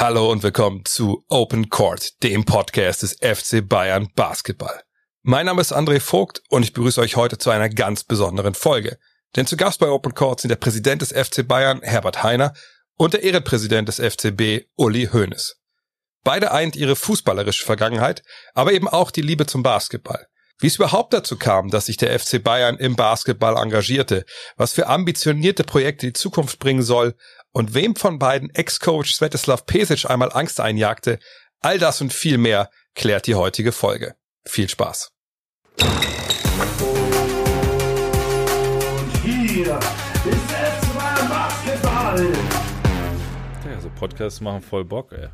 Hallo und willkommen zu Open Court, dem Podcast des FC Bayern Basketball. Mein Name ist André Vogt und ich begrüße euch heute zu einer ganz besonderen Folge. Denn zu Gast bei Open Court sind der Präsident des FC Bayern, Herbert Heiner, und der Ehrenpräsident des FCB, Uli Hoeneß. Beide eint ihre fußballerische Vergangenheit, aber eben auch die Liebe zum Basketball. Wie es überhaupt dazu kam, dass sich der FC Bayern im Basketball engagierte, was für ambitionierte Projekte die Zukunft bringen soll und wem von beiden Ex-Coach Svetislav Pesic einmal Angst einjagte, all das und viel mehr klärt die heutige Folge. Viel Spaß. Hier ist es mal Basketball. Ja, so Podcasts machen voll Bock, ey.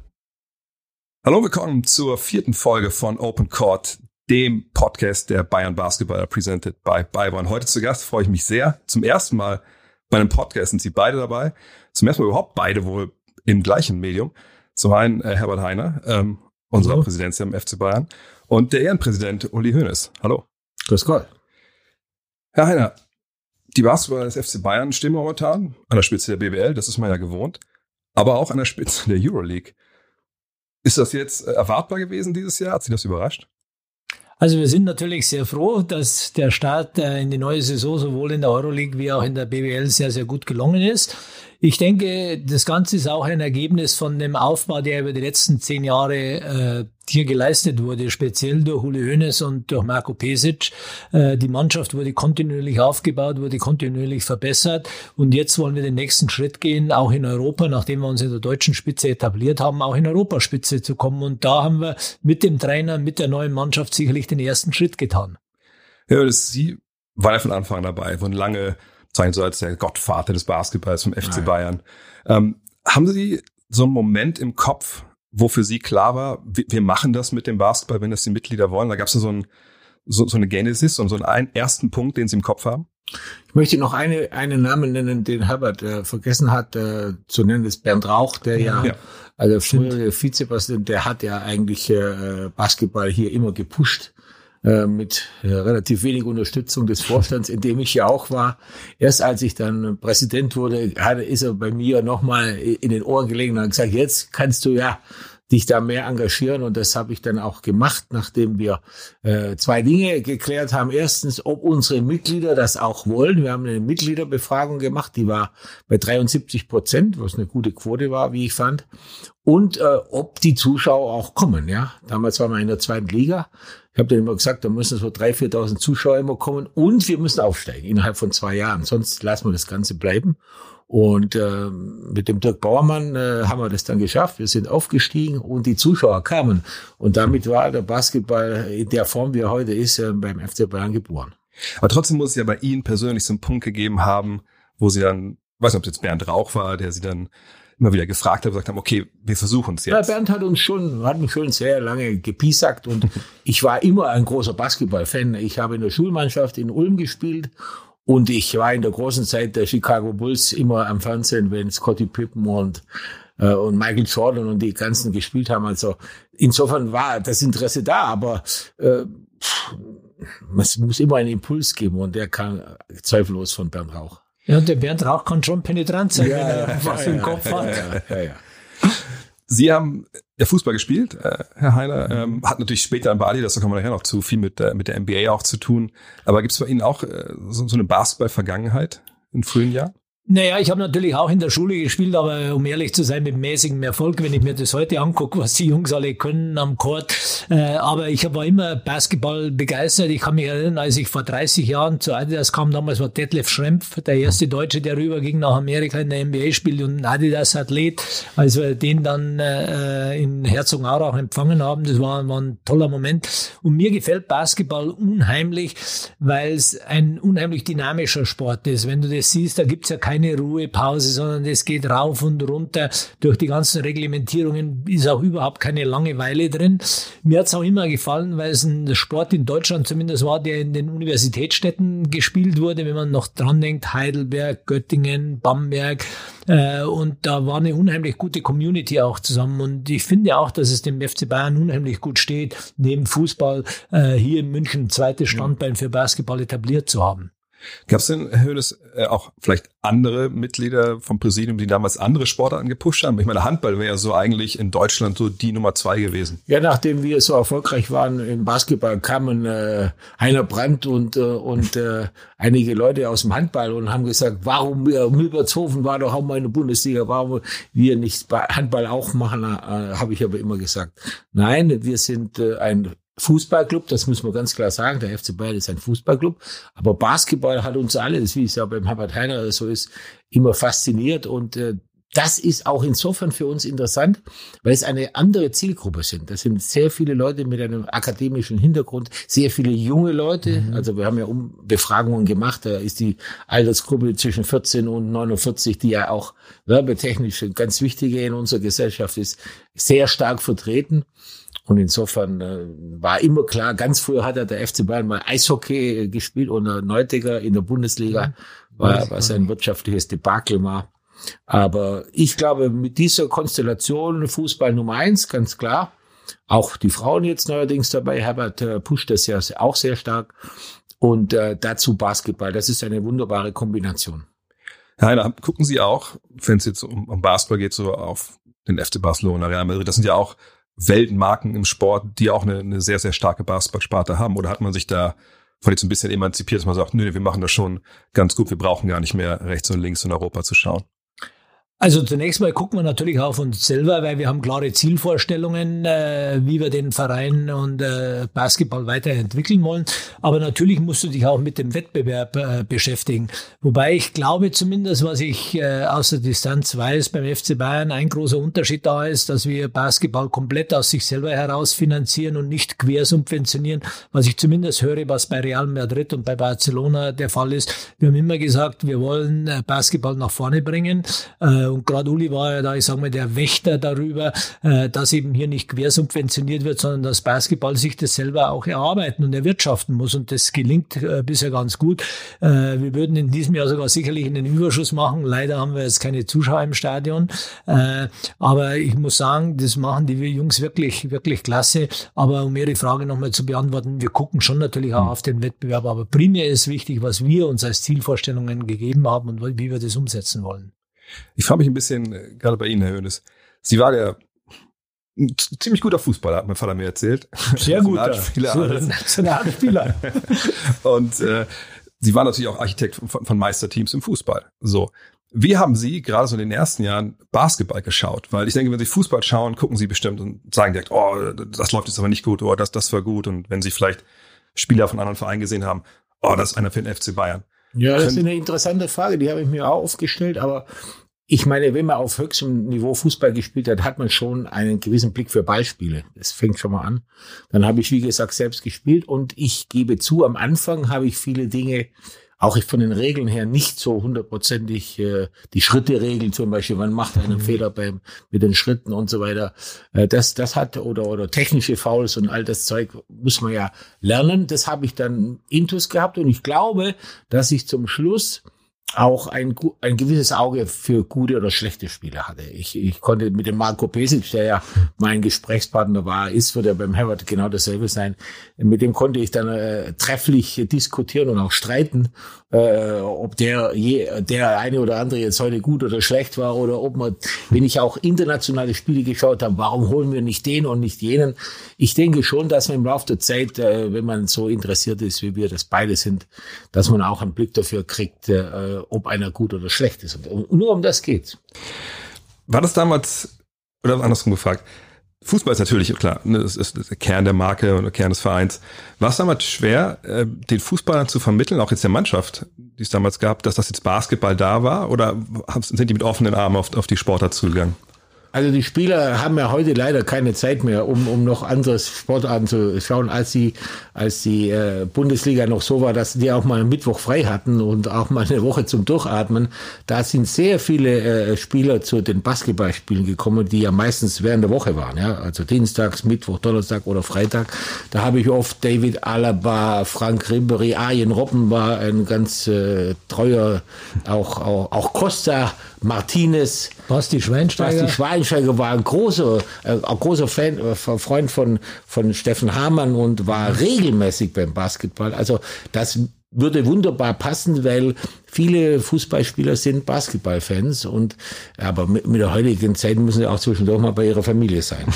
Hallo, willkommen zur vierten Folge von Open Court, dem Podcast der Bayern Basketballer presented by Bayern. Heute zu Gast freue ich mich sehr. Zum ersten Mal bei einem Podcast sind Sie beide dabei. Zum ersten Mal überhaupt beide wohl im gleichen Medium. Zum einen äh, Herbert Heiner, ähm, unser Hallo. Präsident am FC Bayern, und der Ehrenpräsident Uli Hoeneß. Hallo. Grüß Gott. Herr Heiner, die Basketballer des FC Bayern stehen momentan an der Spitze der BBL, das ist man ja gewohnt, aber auch an der Spitze der Euroleague. Ist das jetzt äh, erwartbar gewesen dieses Jahr? Hat Sie das überrascht? Also wir sind natürlich sehr froh, dass der Start äh, in die neue Saison sowohl in der Euroleague wie auch in der BWL sehr, sehr gut gelungen ist. Ich denke, das Ganze ist auch ein Ergebnis von dem Aufbau, der über die letzten zehn Jahre äh, hier geleistet wurde, speziell durch Uli Hoeneß und durch Marco Pesic. Äh, die Mannschaft wurde kontinuierlich aufgebaut, wurde kontinuierlich verbessert und jetzt wollen wir den nächsten Schritt gehen, auch in Europa, nachdem wir uns in der deutschen Spitze etabliert haben, auch in Europaspitze zu kommen. Und da haben wir mit dem Trainer, mit der neuen Mannschaft sicherlich den ersten Schritt getan. Ja, das, Sie waren ja von Anfang an dabei, wurden lange bezeichnet so als der Gottvater des Basketballs vom FC. Bayern. Ähm, haben Sie so einen Moment im Kopf, wo für Sie klar war, wir, wir machen das mit dem Basketball, wenn das die Mitglieder wollen? Da gab es so, einen, so, so eine Genesis und so einen ein- ersten Punkt, den Sie im Kopf haben? Ich möchte noch eine, einen Namen nennen, den Herbert äh, vergessen hat äh, zu nennen, das ist Bernd Rauch, der ja, Ja. also frühere Vizepräsident, der hat ja eigentlich äh, Basketball hier immer gepusht äh, mit äh, relativ wenig Unterstützung des Vorstands, in dem ich ja auch war. Erst als ich dann Präsident wurde, ist er bei mir nochmal in den Ohren gelegen und hat gesagt, jetzt kannst du ja dich da mehr engagieren und das habe ich dann auch gemacht, nachdem wir äh, zwei Dinge geklärt haben. Erstens, ob unsere Mitglieder das auch wollen. Wir haben eine Mitgliederbefragung gemacht, die war bei 73 Prozent, was eine gute Quote war, wie ich fand. Und äh, ob die Zuschauer auch kommen. Ja, damals waren wir in der zweiten Liga. Ich habe dann immer gesagt, da müssen so 3.000, 4.000 Zuschauer immer kommen und wir müssen aufsteigen innerhalb von zwei Jahren. Sonst lassen wir das Ganze bleiben. Und äh, mit dem Dirk Bauermann äh, haben wir das dann geschafft. Wir sind aufgestiegen und die Zuschauer kamen. Und damit war der Basketball in der Form, wie er heute ist, äh, beim FC Bayern geboren. Aber trotzdem muss es ja bei Ihnen persönlich so einen Punkt gegeben haben, wo Sie dann, weiß nicht, ob es jetzt Bernd Rauch war, der Sie dann immer wieder gefragt hat, gesagt haben, okay, wir versuchen es Ja, jetzt. Bernd hat uns schon, hat mich schon sehr lange gepiesackt und ich war immer ein großer Basketball-Fan. Ich habe in der Schulmannschaft in Ulm gespielt und ich war in der großen Zeit der Chicago Bulls immer am Fernsehen, wenn Scottie Pippen und äh, und Michael Jordan und die ganzen gespielt haben. Also insofern war das Interesse da, aber äh, es muss immer einen Impuls geben und der kam zweifellos von Bernd Rauch. Ja, und der Bernd Rauch kann schon penetrant sein, wenn er was im Kopf hat. Ja, ja, ja. Sie haben ja Fußball gespielt, äh, Herr Heiner, ähm, hat natürlich später in Bali, das kommen wir nachher noch zu, viel mit, äh, mit der NBA auch zu tun. Aber gibt es bei Ihnen auch äh, so, so eine Basketball-Vergangenheit in frühen Jahren? Naja, ich habe natürlich auch in der Schule gespielt, aber um ehrlich zu sein, mit mäßigem Erfolg, wenn ich mir das heute angucke, was die Jungs alle können am Court. Äh, aber ich war immer Basketball begeistert. Ich kann mich erinnern, als ich vor 30 Jahren zu Adidas kam, damals war Detlef Schrempf, der erste Deutsche, der rüberging nach Amerika in der NBA spielte und ein Adidas-Athlet. Als wir den dann äh, in Herzogenaurach empfangen haben, das war, war ein toller Moment. Und mir gefällt Basketball unheimlich, weil es ein unheimlich dynamischer Sport ist. Wenn du das siehst, da gibt's ja keine Ruhepause, sondern es geht rauf und runter. Durch die ganzen Reglementierungen ist auch überhaupt keine Langeweile drin. Mir hat's auch immer gefallen, weil es ein Sport in Deutschland zumindest war, der in den Universitätsstädten gespielt wurde. Wenn man noch dran denkt, Heidelberg, Göttingen, Bamberg. Äh, und da war eine unheimlich gute Community auch zusammen. Und ich finde auch, dass es dem FC Bayern unheimlich gut steht, neben Fußball äh, hier in München zweites Standbein für Basketball etabliert zu haben. Gab es denn, Herr Hönes, äh, auch vielleicht andere Mitglieder vom Präsidium, die damals andere Sportarten gepusht haben? Ich meine, Handball wäre ja so eigentlich in Deutschland so die Nummer zwei gewesen. Ja, nachdem wir so erfolgreich waren im Basketball, kamen äh, Heiner Brandt und, äh, und äh, einige Leute aus dem Handball und haben gesagt, warum äh, Milbertshofen war doch auch mal in der Bundesliga, warum wir nicht Handball auch machen, äh, habe ich aber immer gesagt. Nein, wir sind äh, ein Fußballclub, das muss man ganz klar sagen. Der FC Bayern ist ein Fußballclub. Aber Basketball hat uns alle, das wie es ja beim Herbert Heiner so ist, immer fasziniert. Und äh, das ist auch insofern für uns interessant, weil es eine andere Zielgruppe sind. Das sind sehr viele Leute mit einem akademischen Hintergrund, sehr viele junge Leute. Mhm. Also wir haben ja um Befragungen gemacht. Da ist die Altersgruppe zwischen 14 und 49, die ja auch werbetechnisch ganz wichtige in unserer Gesellschaft ist, sehr stark vertreten. Und insofern äh, war immer klar, ganz früher hat er der FC Bayern mal Eishockey äh, gespielt unter Neutiger in der Bundesliga, mhm. war, was ein wirtschaftliches Debakel war. Aber ich glaube, mit dieser Konstellation Fußball Nummer eins, ganz klar. Auch die Frauen jetzt neuerdings dabei. Herbert äh, pusht das ja auch sehr stark. Und äh, dazu Basketball. Das ist eine wunderbare Kombination. Herr Heiner, gucken Sie auch, wenn es jetzt um, um Basketball geht, so auf den FC Barcelona, Real Madrid. Das sind ja auch Weltmarken im Sport, die auch eine, eine sehr, sehr starke Basketballsparte haben? Oder hat man sich da von jetzt ein bisschen emanzipiert, dass man sagt, nö, wir machen das schon ganz gut, wir brauchen gar nicht mehr rechts und links in Europa zu schauen? Also zunächst mal gucken wir natürlich auf uns selber, weil wir haben klare Zielvorstellungen, äh, wie wir den Verein und äh, Basketball weiterentwickeln wollen. Aber natürlich musst du dich auch mit dem Wettbewerb äh, beschäftigen. Wobei ich glaube zumindest, was ich äh, aus der Distanz weiß, beim FC Bayern ein großer Unterschied da ist, dass wir Basketball komplett aus sich selber heraus finanzieren und nicht quersubventionieren. Was ich zumindest höre, was bei Real Madrid und bei Barcelona der Fall ist. Wir haben immer gesagt, wir wollen äh, Basketball nach vorne bringen. Äh, und gerade Uli war ja da, ich sage mal, der Wächter darüber, äh, dass eben hier nicht quersubventioniert wird, sondern dass Basketball sich das selber auch erarbeiten und erwirtschaften muss. Und das gelingt äh, bisher ganz gut. Äh, wir würden in diesem Jahr sogar sicherlich einen Überschuss machen. Leider haben wir jetzt keine Zuschauer im Stadion. Aber ich muss sagen, das machen die Jungs wirklich, wirklich klasse. Aber um Ihre Frage nochmal zu beantworten, wir gucken schon natürlich auch auf den Wettbewerb. Aber primär ist wichtig, was wir uns als Zielvorstellungen gegeben haben und wie wir das umsetzen wollen. Ich frage mich ein bisschen, äh, gerade bei Ihnen, Herr Hönes. Sie war der ziemlich guter Fußballer, hat mein Vater mir erzählt. Sehr guter. Nationalspieler. Und äh, Sie waren natürlich auch Architekt von, von Meisterteams im Fußball. So. Wie haben Sie gerade so in den ersten Jahren Basketball geschaut? Weil ich denke, wenn Sie Fußball schauen, gucken Sie bestimmt und sagen direkt, oh, das läuft jetzt aber nicht gut, oh, das, das war gut. Und wenn Sie vielleicht Spieler von anderen Vereinen gesehen haben, oh, das ist einer für den FC Bayern. Ja, das ist eine interessante Frage, die habe ich mir auch aufgestellt, aber ich meine, wenn man auf höchstem Niveau Fußball gespielt hat, hat man schon einen gewissen Blick für Ballspiele. Das fängt schon mal an. Dann habe ich, wie gesagt, selbst gespielt und ich gebe zu, am Anfang habe ich viele Dinge auch von den Regeln her nicht so hundertprozentig äh, die Schritte regeln zum Beispiel, man macht einen mhm. Fehler beim mit den Schritten und so weiter. Äh, das das hat oder oder technische Fouls und all das Zeug muss man ja lernen. Das habe ich dann intus gehabt und ich glaube, dass ich zum Schluss auch ein, ein gewisses Auge für gute oder schlechte Spiele hatte. Ich, ich konnte mit dem Marco Pesic, der ja mein Gesprächspartner war, ist, wird er beim Herbert genau dasselbe sein. Mit dem konnte ich dann äh, trefflich diskutieren und auch streiten äh, ob der, je, der eine oder andere jetzt heute gut oder schlecht war oder ob man, wenn ich auch internationale Spiele geschaut habe, warum holen wir nicht den und nicht jenen? Ich denke schon, dass man im Laufe der Zeit, äh, wenn man so interessiert ist, wie wir das beide sind, dass man auch einen Blick dafür kriegt, äh, ob einer gut oder schlecht ist. Und nur um das geht's. War das damals, oder andersrum gefragt, Fußball ist natürlich, klar, ne, das ist der Kern der Marke und der Kern des Vereins. War es damals schwer, äh, den Fußballern zu vermitteln, auch jetzt der Mannschaft, die es damals gab, dass das jetzt Basketball da war? Oder sind die mit offenen Armen auf, auf die Sportart zugegangen? Also die Spieler haben ja heute leider keine Zeit mehr, um, um noch andere Sportarten zu schauen, als die, als die äh, Bundesliga noch so war, dass die auch mal einen Mittwoch frei hatten und auch mal eine Woche zum Durchatmen. Da sind sehr viele äh, Spieler zu den Basketballspielen gekommen, die ja meistens während der Woche waren. Ja? Also Dienstags, Mittwoch, Donnerstag oder Freitag. Da habe ich oft David Alaba, Frank Ribery, Arjen Robben war ein ganz äh, treuer, auch, auch, auch Costa Martinez. Basti Schweinsteiger. Basti Schweinsteiger war ein großer, äh, großer Fan, äh, Freund von, von Steffen Hamann und war regelmäßig beim Basketball. Also das würde wunderbar passen, weil viele Fußballspieler sind Basketballfans und aber mit, mit der heutigen Zeit müssen sie auch zwischendurch mal bei ihrer Familie sein.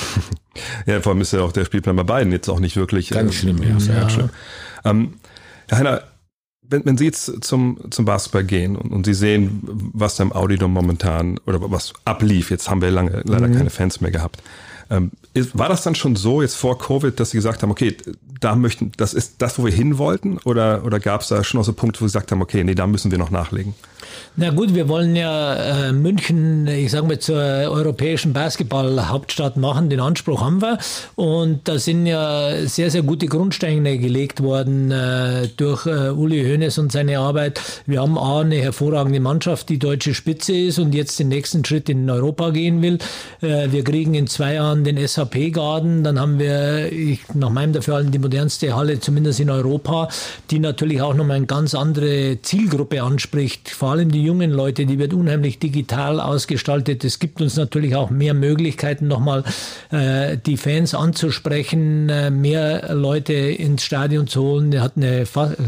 Ja, vor allem ist ja auch der Spielplan bei beiden jetzt auch nicht wirklich. Ganz schlimm, ja. Sehr Ja. schlimm. Ähm, Herr Heiner, wenn, wenn Sie jetzt zum, zum Basketball gehen und, und Sie sehen, was da im Audidom momentan oder was ablief, jetzt haben wir lange leider Mhm. keine Fans mehr gehabt. Ähm, ist, war das dann schon so jetzt vor Covid, dass Sie gesagt haben, okay, da möchten, das ist das, wo wir hin wollten? Oder, oder gab es da schon auch so Punkte, wo Sie gesagt haben, okay, nee, da müssen wir noch nachlegen? Na gut, wir wollen ja äh, München, ich sage mal, zur europäischen Basketball-Hauptstadt machen. Den Anspruch haben wir. Und da sind ja sehr, sehr gute Grundsteine gelegt worden äh, durch äh, Uli Hoeneß und seine Arbeit. Wir haben A, eine hervorragende Mannschaft, die deutsche Spitze ist und jetzt den nächsten Schritt in Europa gehen will. Äh, wir kriegen in zwei Jahren den SAP-Garden. Dann haben wir, ich, nach meinem Dafürhalten, die modernste Halle, zumindest in Europa, die natürlich auch nochmal eine ganz andere Zielgruppe anspricht. Vor allem die jungen Leute, die wird unheimlich digital ausgestaltet. Es gibt uns natürlich auch mehr Möglichkeiten, nochmal äh, die Fans anzusprechen, äh, mehr Leute ins Stadion zu holen. Er hat eine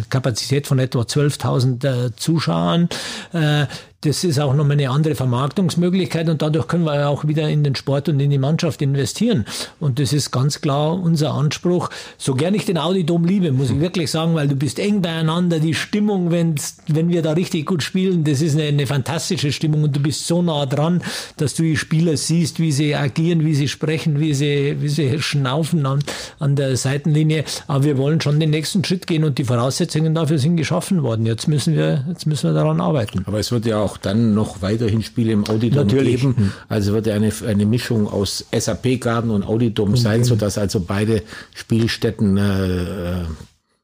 Kapazität von etwa 12.000 äh, Zuschauern. Äh, das ist auch nochmal eine andere Vermarktungsmöglichkeit und dadurch können wir auch wieder in den Sport und in die Mannschaft investieren. Und das ist ganz klar unser Anspruch. So gern ich den Audi-Dom liebe, muss ich wirklich sagen, weil du bist eng beieinander. Die Stimmung, wenn's, wenn wir da richtig gut spielen, das ist eine, eine fantastische Stimmung und du bist so nah dran, dass du die Spieler siehst, wie sie agieren, wie sie sprechen, wie sie, wie sie schnaufen an, an der Seitenlinie. Aber wir wollen schon den nächsten Schritt gehen und die Voraussetzungen dafür sind geschaffen worden. Jetzt müssen wir, jetzt müssen wir daran arbeiten. Aber es wird ja auch dann noch weiterhin Spiele im Audidom Natürlich. geben. Also wird ja eine, eine Mischung aus SAP-Garten und Audidom sein, sodass also beide Spielstätten äh, äh,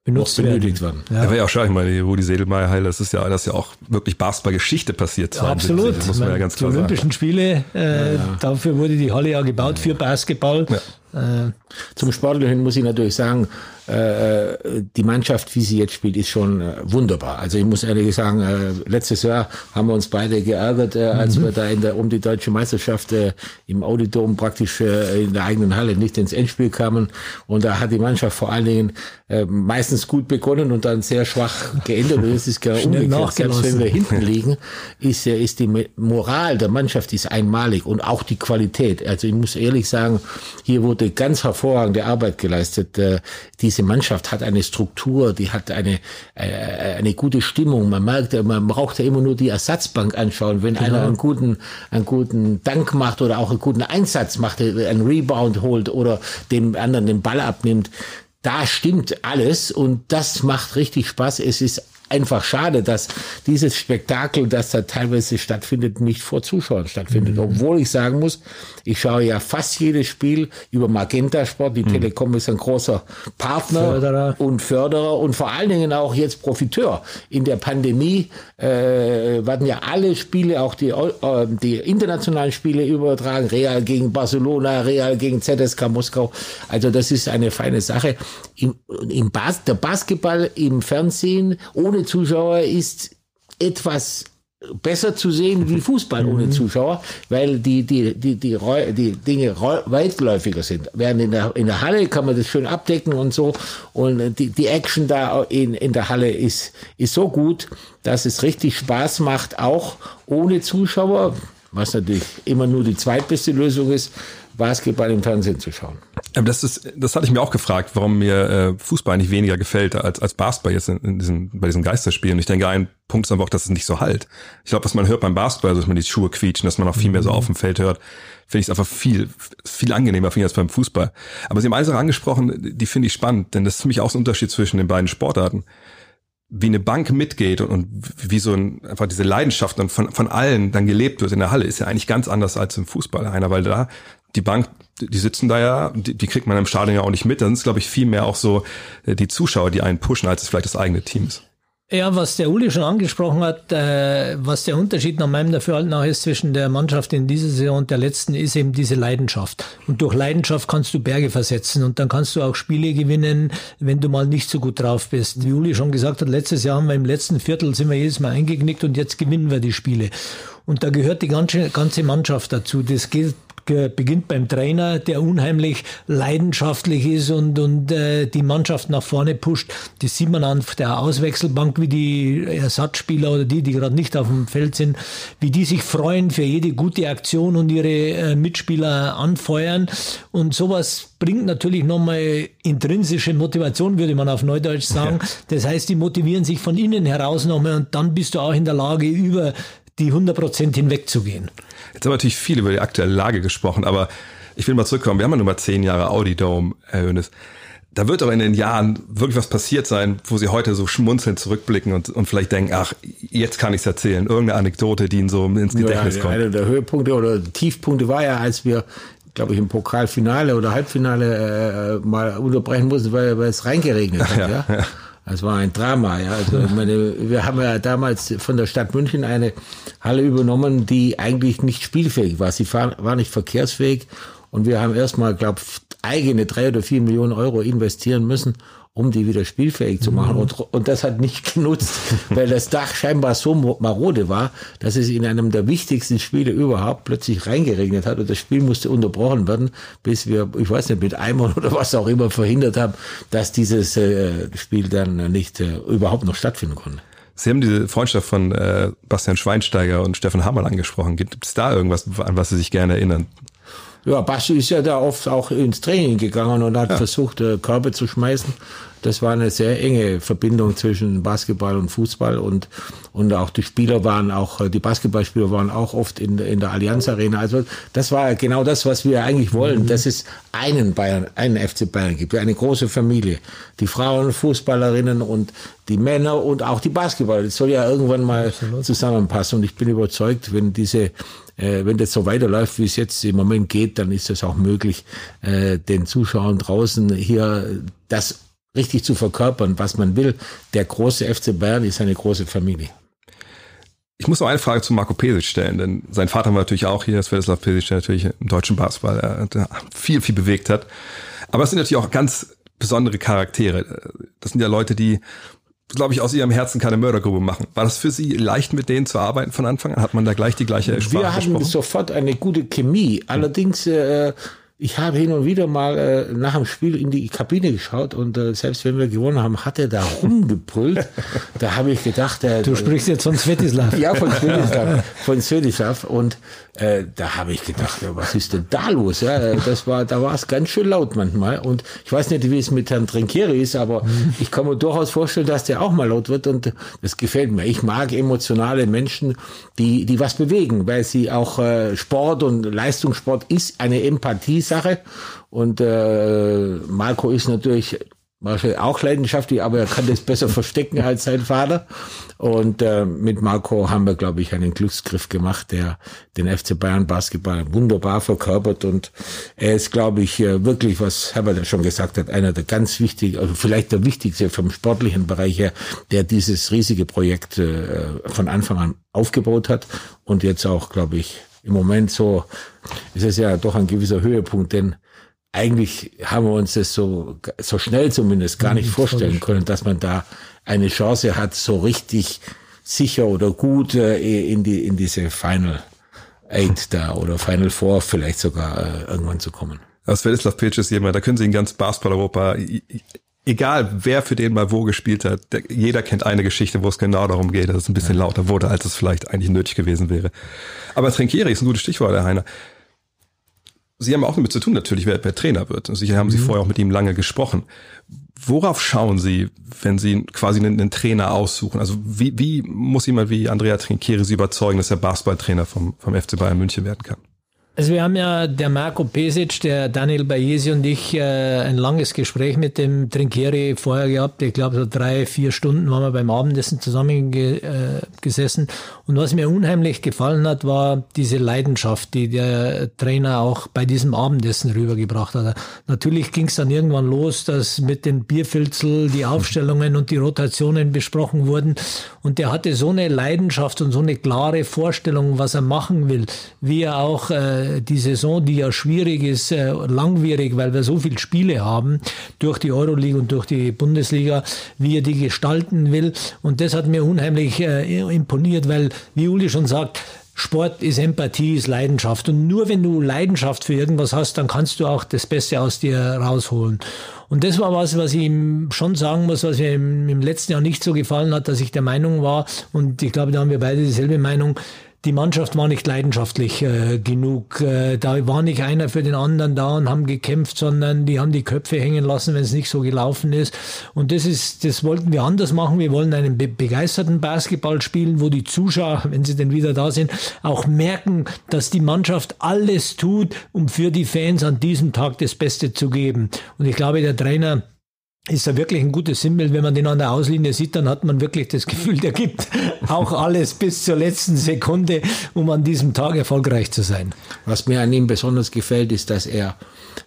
Benutzt noch benötigt werden. Ja. Da war ja auch schon, ich meine, die Rudi Sedelmeier Heil, das ist ja, das ist ja auch wirklich Basketball-Geschichte passiert. 72, Absolut. Das muss man ja ganz klar die sagen. Olympischen Spiele, äh, dafür wurde die Halle ja gebaut für Basketball. Äh, Zum Sportlichen muss ich natürlich sagen, äh, die Mannschaft, wie sie jetzt spielt, ist schon äh, wunderbar. Also ich muss ehrlich sagen, äh, letztes Jahr haben wir uns beide geärgert, äh, als wir da in der, um die deutsche Meisterschaft äh, im Audidom praktisch äh, in der eigenen Halle nicht ins Endspiel kamen. Und da hat die Mannschaft vor allen Dingen äh, meistens gut begonnen und dann sehr schwach geendet. Und es ist genau umgekehrt. Selbst wenn wir hinten liegen, ist, ist die Moral der Mannschaft ist einmalig und auch die Qualität. Also ich muss ehrlich sagen, hier wurde ganz hervorragende Arbeit geleistet. Äh, Diese Mannschaft hat eine Struktur, die hat eine, äh, eine gute Stimmung. Man merkt, man braucht ja immer nur die Ersatzbank anschauen. Wenn einer einen guten, einen guten Dank macht oder auch einen guten Einsatz macht, äh, einen Rebound holt oder dem anderen den Ball abnimmt, da stimmt alles und das macht richtig Spaß. Es ist einfach schade, dass dieses Spektakel, das da teilweise stattfindet, nicht vor Zuschauern stattfindet. Obwohl ich sagen muss, ich schaue ja fast jedes Spiel über Magenta Sport. Die Telekom ist ein großer Partner Förderer. und Förderer und vor allen Dingen auch jetzt Profiteur. In der Pandemie äh, werden ja alle Spiele, auch die, äh, die internationalen Spiele übertragen. Real gegen Barcelona, Real gegen ZSK Moskau. Also das ist eine feine Sache. Im, im Bas der Basketball im Fernsehen ohne Zuschauer ist etwas besser zu sehen wie Fußball ohne Zuschauer, weil die, die, die, die, die Dinge weitläufiger sind. Während in der, in der Halle kann man das schön abdecken und so. Und die, die Action da in, in der Halle ist, ist so gut, dass es richtig Spaß macht, auch ohne Zuschauer, was natürlich immer nur die zweitbeste Lösung ist, Basketball im Fernsehen zu schauen. Aber das ist, das hatte ich mir auch gefragt, warum mir äh, Fußball nicht weniger gefällt als, als Basketball jetzt in, in diesen, bei diesen Geisterspielen. Und ich denke, ein Punkt ist einfach auch, dass es nicht so halt. Ich glaube, was man hört beim Basketball, also dass man die Schuhe quietschen, dass man auch viel mehr so auf dem Feld hört, finde ich es einfach viel, viel angenehmer finde ich als beim Fußball. Aber Sie haben eine Sache angesprochen, die finde ich spannend, denn das ist für mich auch so ein Unterschied zwischen den beiden Sportarten. Wie eine Bank mitgeht und, und wie so ein, einfach diese Leidenschaft dann von, von allen dann gelebt wird in der Halle, ist ja eigentlich ganz anders als im Fußball einer, weil da die Bank, die sitzen da ja, die, die kriegt man im Stadion ja auch nicht mit. Dann ist, glaube ich, viel mehr auch so äh, die Zuschauer, die einen pushen, als es vielleicht das eigene Team ist. Ja, was der Uli schon angesprochen hat, äh, was der Unterschied nach meinem Dafürhalten nach ist zwischen der Mannschaft in dieser Saison und der letzten, ist eben diese Leidenschaft. Und durch Leidenschaft kannst du Berge versetzen und dann kannst du auch Spiele gewinnen, wenn du mal nicht so gut drauf bist. Wie Uli schon gesagt hat, letztes Jahr haben wir im letzten Viertel sind wir jedes Mal eingeknickt und jetzt gewinnen wir die Spiele. Und da gehört die ganze, ganze Mannschaft dazu. Das geht beginnt beim Trainer, der unheimlich leidenschaftlich ist und, und äh, die Mannschaft nach vorne pusht. Das sieht man an der Auswechselbank, wie die Ersatzspieler oder die, die gerade nicht auf dem Feld sind, wie die sich freuen für jede gute Aktion und ihre äh, Mitspieler anfeuern. Und sowas bringt natürlich nochmal intrinsische Motivation, würde man auf Neudeutsch sagen. Ja. Das heißt, die motivieren sich von innen heraus nochmal und dann bist du auch in der Lage, über die 100 Prozent hinwegzugehen. Jetzt haben wir natürlich viel über die aktuelle Lage gesprochen, aber ich will mal zurückkommen. Wir haben ja nur mal zehn Jahre Audi Dome, Herr Hönes. Da wird doch in den Jahren wirklich was passiert sein, wo Sie heute so schmunzelnd zurückblicken und, und vielleicht denken, ach, jetzt kann ich es erzählen. Irgendeine Anekdote, die Ihnen so ins Gedächtnis ja, kommt. Einer der Höhepunkte oder Tiefpunkte war ja, als wir glaube ich, im Pokalfinale oder Halbfinale äh, mal unterbrechen mussten, weil, weil es reingeregnet hat. Ja, ja. ja. Das war ein Drama, ja. Also meine, wir haben ja damals von der Stadt München eine Halle übernommen, die eigentlich nicht spielfähig war. Sie war nicht verkehrsfähig und wir haben erstmal, glaube eigene drei oder vier Millionen Euro investieren müssen, um die wieder spielfähig zu machen. Mhm. Und, und das hat nicht genutzt, weil das Dach scheinbar so marode war, dass es in einem der wichtigsten Spiele überhaupt plötzlich reingeregnet hat und das Spiel musste unterbrochen werden, bis wir, ich weiß nicht, mit Eimern oder was auch immer verhindert haben, dass dieses äh, Spiel dann nicht äh, überhaupt noch stattfinden konnte. Sie haben diese Freundschaft von äh, Bastian Schweinsteiger und Stefan Hammerl angesprochen. Gibt es da irgendwas, an was Sie sich gerne erinnern? Ja, Basti ist ja da oft auch ins Training gegangen und hat ja. versucht, äh, Körbe zu schmeißen. Das war eine sehr enge Verbindung zwischen Basketball und Fußball und, und auch die Spieler waren auch, äh, die Basketballspieler waren auch oft in, in der Allianz Arena. Also das war genau das, was wir eigentlich wollen, mhm. dass es einen Bayern, einen FC Bayern gibt, eine große Familie. Die Frauen, Fußballerinnen und die Männer und auch die Basketballer. Das soll ja irgendwann mal zusammenpassen und ich bin überzeugt, wenn diese äh, wenn das so weiterläuft, wie es jetzt im Moment geht, dann ist es auch möglich, äh, den Zuschauern draußen hier das richtig zu verkörpern, was man will. Der große FC Bayern ist eine große Familie. Ich muss noch eine Frage zu Marco Pesic stellen, denn sein Vater war natürlich auch hier, Svetislav Pesic, der natürlich im deutschen Basketball äh, viel, viel bewegt hat. Aber es sind natürlich auch ganz besondere Charaktere. Das sind ja Leute, die glaube ich, aus ihrem Herzen keine Mördergrube machen. War das für Sie leicht, mit denen zu arbeiten von Anfang an? Hat man da gleich die gleiche Sprache Wir hatten gesprochen? sofort eine gute Chemie. Allerdings äh, ich habe hin und wieder mal äh, nach dem Spiel in die Kabine geschaut und äh, selbst wenn wir gewonnen haben, hat er da rumgebrüllt. da habe ich gedacht, äh, du sprichst jetzt von Svetislav. ja, von Svetislav, von Svetislav und äh, da habe ich gedacht, ja, was ist denn da los? Ja, das war, da war es ganz schön laut manchmal und ich weiß nicht, wie es mit Herrn Trinkieri ist, aber ich kann mir durchaus vorstellen, dass der auch mal laut wird und das gefällt mir. Ich mag emotionale Menschen, die die was bewegen, weil sie auch äh, Sport und Leistungssport ist eine Empathie Sache. Und äh, Marco ist natürlich wahrscheinlich auch leidenschaftlich, aber er kann das besser verstecken als sein Vater. Und äh, mit Marco haben wir, glaube ich, einen Glücksgriff gemacht, der den FC Bayern Basketball wunderbar verkörpert. Und er ist, glaube ich, äh, wirklich, was Herbert ja schon gesagt hat, einer der ganz wichtigen, also vielleicht der wichtigste vom sportlichen Bereich her, der dieses riesige Projekt äh, von Anfang an aufgebaut hat und jetzt auch, glaube ich, im Moment so, ist es ja doch ein gewisser Höhepunkt, denn eigentlich haben wir uns das so, so schnell zumindest gar nicht vorstellen können, dass man da eine Chance hat, so richtig sicher oder gut äh, in die, in diese Final Eight da oder Final Four vielleicht sogar äh, irgendwann zu kommen. Das Svetislav Pitch ist jemand, da können Sie in ganz Basketball-Europa egal wer für den mal wo gespielt hat, der, jeder kennt eine Geschichte, wo es genau darum geht, dass es ein bisschen ja. lauter wurde, als es vielleicht eigentlich nötig gewesen wäre. Aber Trinkieri ist ein gutes Stichwort, Herr Heiner. Sie haben auch damit zu tun, natürlich, wer, wer Trainer wird. Und sicher haben Sie mhm. vorher auch mit ihm lange gesprochen. Worauf schauen Sie, wenn Sie quasi einen, einen Trainer aussuchen? Also wie, wie muss jemand wie Andrea Trinkieri Sie überzeugen, dass er Basketballtrainer vom, vom FC Bayern München werden kann? Also wir haben ja der Marco Pesic, der Daniel Bayesi und ich äh, ein langes Gespräch mit dem Trinkieri vorher gehabt. Ich glaube, so drei, vier Stunden waren wir beim Abendessen zusammen ge, äh. Und was mir unheimlich gefallen hat, war diese Leidenschaft, die der Trainer auch bei diesem Abendessen rübergebracht hat. Natürlich ging es dann irgendwann los, dass mit den Bierfilzel die Aufstellungen und die Rotationen besprochen wurden. Und der hatte so eine Leidenschaft und so eine klare Vorstellung, was er machen will, wie er auch äh, die Saison, die ja schwierig ist, äh, langwierig, weil wir so viele Spiele haben durch die Euroleague und durch die Bundesliga, wie er die gestalten will. Und das hat mir unheimlich äh, imponiert, weil, wie Uli schon sagt, Sport ist Empathie, ist Leidenschaft. Und nur wenn du Leidenschaft für irgendwas hast, dann kannst du auch das Beste aus dir rausholen. Und das war was, was ich ihm schon sagen muss, was mir im letzten Jahr nicht so gefallen hat, dass ich der Meinung war, und ich glaube, da haben wir beide dieselbe Meinung, die Mannschaft war nicht leidenschaftlich äh, genug. Äh, da war nicht einer für den anderen da und haben gekämpft, sondern die haben die Köpfe hängen lassen, wenn es nicht so gelaufen ist. Und das ist, das wollten wir anders machen. Wir wollen einen be begeisterten Basketball spielen, wo die Zuschauer, wenn sie denn wieder da sind, auch merken, dass die Mannschaft alles tut, um für die Fans an diesem Tag das Beste zu geben. Und ich glaube, der Trainer ist er wirklich ein gutes Sinnbild. Wenn man den an der Auslinie sieht, dann hat man wirklich das Gefühl, der gibt auch alles bis zur letzten Sekunde, um an diesem Tag erfolgreich zu sein. Was mir an ihm besonders gefällt, ist, dass er,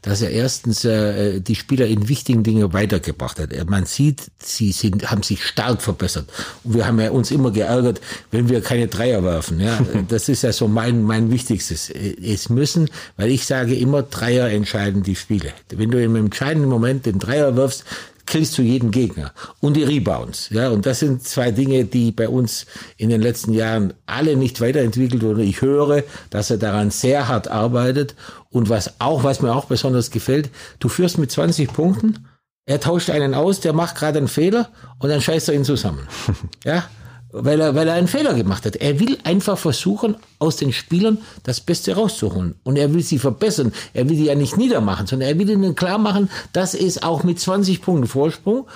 dass er erstens äh, die Spieler in wichtigen Dingen weitergebracht hat. Man sieht, sie sind, haben sich stark verbessert. Und wir haben ja uns immer geärgert, wenn wir keine Dreier werfen. Ja, das ist ja so mein, mein wichtigstes. Es müssen, weil ich sage immer, Dreier entscheiden die Spiele. Wenn du im entscheidenden Moment den Dreier wirfst, killst du jeden Gegner. Und die Rebounds. Ja, und das sind zwei Dinge, die bei uns in den letzten Jahren alle nicht weiterentwickelt wurden. Ich höre, dass er daran sehr hart arbeitet. Und was auch, was mir auch besonders gefällt, du führst mit 20 Punkten, er tauscht einen aus, der macht gerade einen Fehler und dann scheißt er ihn zusammen. Ja, weil er, weil er einen Fehler gemacht hat. Er will einfach versuchen, aus den Spielern das Beste rauszuholen. Und er will sie verbessern. Er will die ja nicht niedermachen, sondern er will ihnen klar machen, dass es auch mit 20 Punkten Vorsprung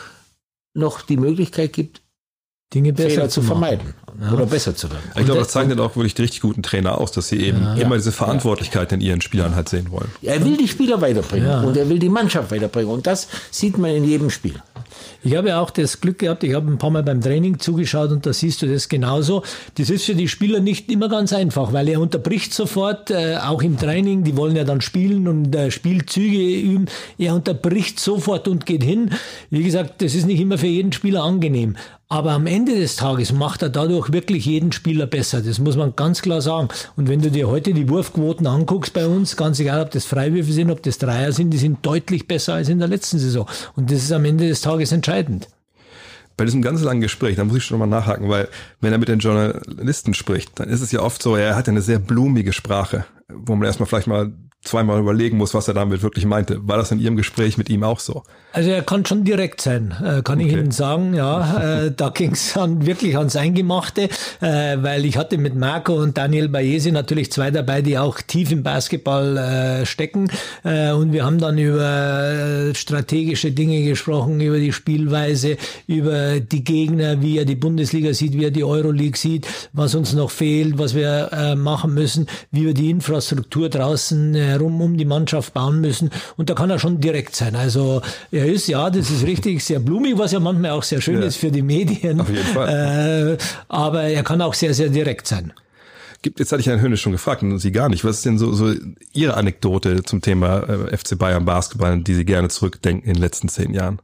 noch die Möglichkeit gibt, Dinge besser Fehler zu zu machen. vermeiden Ja. oder besser zu werden. Ich glaube, das zeichnet auch wirklich die richtig guten Trainer aus, dass sie eben immer diese Verantwortlichkeit in ihren Spielern halt sehen wollen. Er will die Spieler weiterbringen Ja. und er will die Mannschaft weiterbringen. Und das sieht man in jedem Spiel. Ich habe ja auch das Glück gehabt, ich habe ein paar Mal beim Training zugeschaut und da siehst du das genauso. Das ist für die Spieler nicht immer ganz einfach, weil er unterbricht sofort, äh, auch im Training, die wollen ja dann spielen und äh, Spielzüge üben. Er unterbricht sofort und geht hin. Wie gesagt, das ist nicht immer für jeden Spieler angenehm. Aber am Ende des Tages macht er dadurch wirklich jeden Spieler besser. Das muss man ganz klar sagen. Und wenn du dir heute die Wurfquoten anguckst bei uns, ganz egal, ob das Freiwürfe sind, ob das Dreier sind, die sind deutlich besser als in der letzten Saison. Und das ist am Ende des Tages entscheidend. Bei diesem ganz langen Gespräch, da muss ich schon mal nachhaken, weil wenn er mit den Journalisten spricht, dann ist es ja oft so, er hat ja eine sehr blumige Sprache, wo man erstmal vielleicht mal zweimal überlegen muss, was er damit wirklich meinte. War das in Ihrem Gespräch mit ihm auch so? Also er kann schon direkt sein, äh, kann ich Okay. Ihnen sagen. Ja, äh, da ging es dann wirklich ans Eingemachte, äh, weil ich hatte mit Marco und Daniel Bayesi natürlich zwei dabei, die auch tief im Basketball stecken. Und wir haben dann über strategische Dinge gesprochen, über die Spielweise, über die Gegner, wie er die Bundesliga sieht, wie er die Euroleague sieht, was uns noch fehlt, was wir machen müssen, wie wir die Infrastruktur draußen herum um die Mannschaft bauen müssen. Und da kann er schon direkt sein. Also er ist, ja, das ist richtig, sehr blumig, was ja manchmal auch sehr schön Ja. ist für die Medien. Auf jeden Fall. Äh, aber er kann auch sehr, sehr direkt sein. Gibt, jetzt hatte ich Herrn Hönes schon gefragt und Sie gar nicht. Was ist denn so, so Ihre Anekdote zum Thema äh, FC Bayern Basketball, die Sie gerne zurückdenken in den letzten zehn Jahren?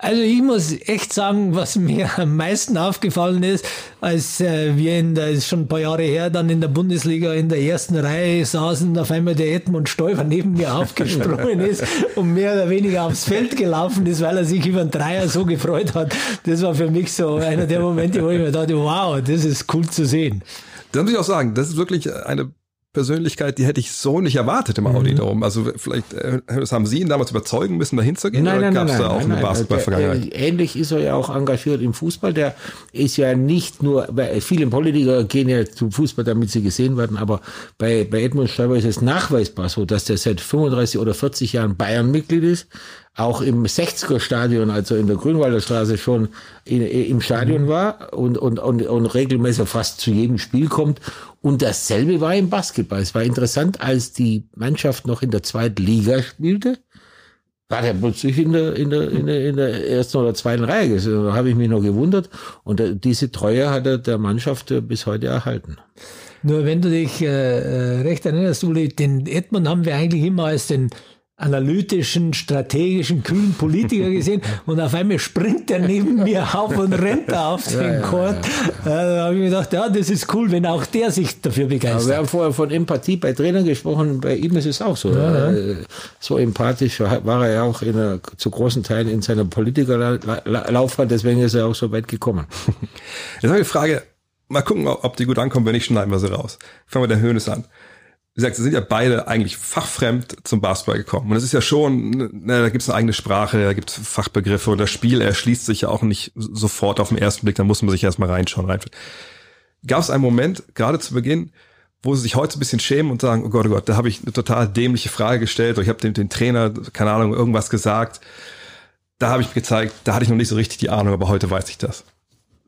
Also ich muss echt sagen, was mir am meisten aufgefallen ist, als äh, wir in der, ist schon ein paar Jahre her, dann in der Bundesliga in der ersten Reihe saßen, auf einmal der Edmund Stoiber neben mir aufgesprungen ist und mehr oder weniger aufs Feld gelaufen ist, weil er sich über einen Dreier so gefreut hat. Das war für mich so einer der Momente, wo ich mir dachte, wow, das ist cool zu sehen. Da muss ich auch sagen, das ist wirklich eine Persönlichkeit, die hätte ich so nicht erwartet im Audi darum. Also vielleicht äh, haben Sie ihn damals überzeugen müssen, dahin zu gehen? oder gab es da auch eine Basketball-Vergangenheit? Ähnlich ist er ja auch engagiert im Fußball. Der ist ja nicht nur, weil viele Politiker gehen ja zum Fußball, damit sie gesehen werden, aber bei, bei Edmund Stoiber ist es nachweisbar so, dass der seit 35 oder 40 Jahren Bayern-Mitglied ist, auch im 60er-Stadion, also in der Grünwalder Straße schon in, im Stadion war und, und, und, und regelmäßig fast zu jedem Spiel kommt. Und dasselbe war im Basketball. Es war interessant, als die Mannschaft noch in der zweiten Liga spielte, war der plötzlich in der, in der, in der, in der ersten oder zweiten Reihe gesessen. Da habe ich mich noch gewundert. Und äh, diese Treue hat er der Mannschaft äh, bis heute erhalten. Nur wenn du dich äh, äh, recht erinnerst, Uli, den Edmund haben wir eigentlich immer als den analytischen, strategischen, kühlen Politiker gesehen und auf einmal springt er neben mir auf und rennt da auf den Court. Äh, Da habe ich mir gedacht, ja, das ist cool, wenn auch der sich dafür Aber wir begeistert. haben vorher von Empathie bei Trainern gesprochen. Bei ihm ist es auch so. Äh, So empathisch war er ja auch in einer, zu großen Teilen in seiner Politikerlaufbahn. Deswegen ist er auch so weit gekommen. Jetzt habe ich eine Frage, mal gucken, ob die gut ankommen. Wenn nicht, schneiden wir sie raus. Fangen wir der Höhnes an. Wie gesagt, sie sind ja beide eigentlich fachfremd zum Basketball gekommen. Und es ist ja schon, ne, da gibt es eine eigene Sprache, da gibt es Fachbegriffe und das Spiel erschließt sich ja auch nicht sofort auf den ersten Blick, da muss man sich erstmal reinschauen, rein. Gab es einen Moment, gerade zu Beginn, wo sie sich heute ein bisschen schämen und sagen, oh Gott, oh Gott, da habe ich eine total dämliche Frage gestellt oder ich habe dem, dem Trainer, keine Ahnung, irgendwas gesagt. Da habe ich gezeigt, da hatte ich noch nicht so richtig die Ahnung, aber heute weiß ich das.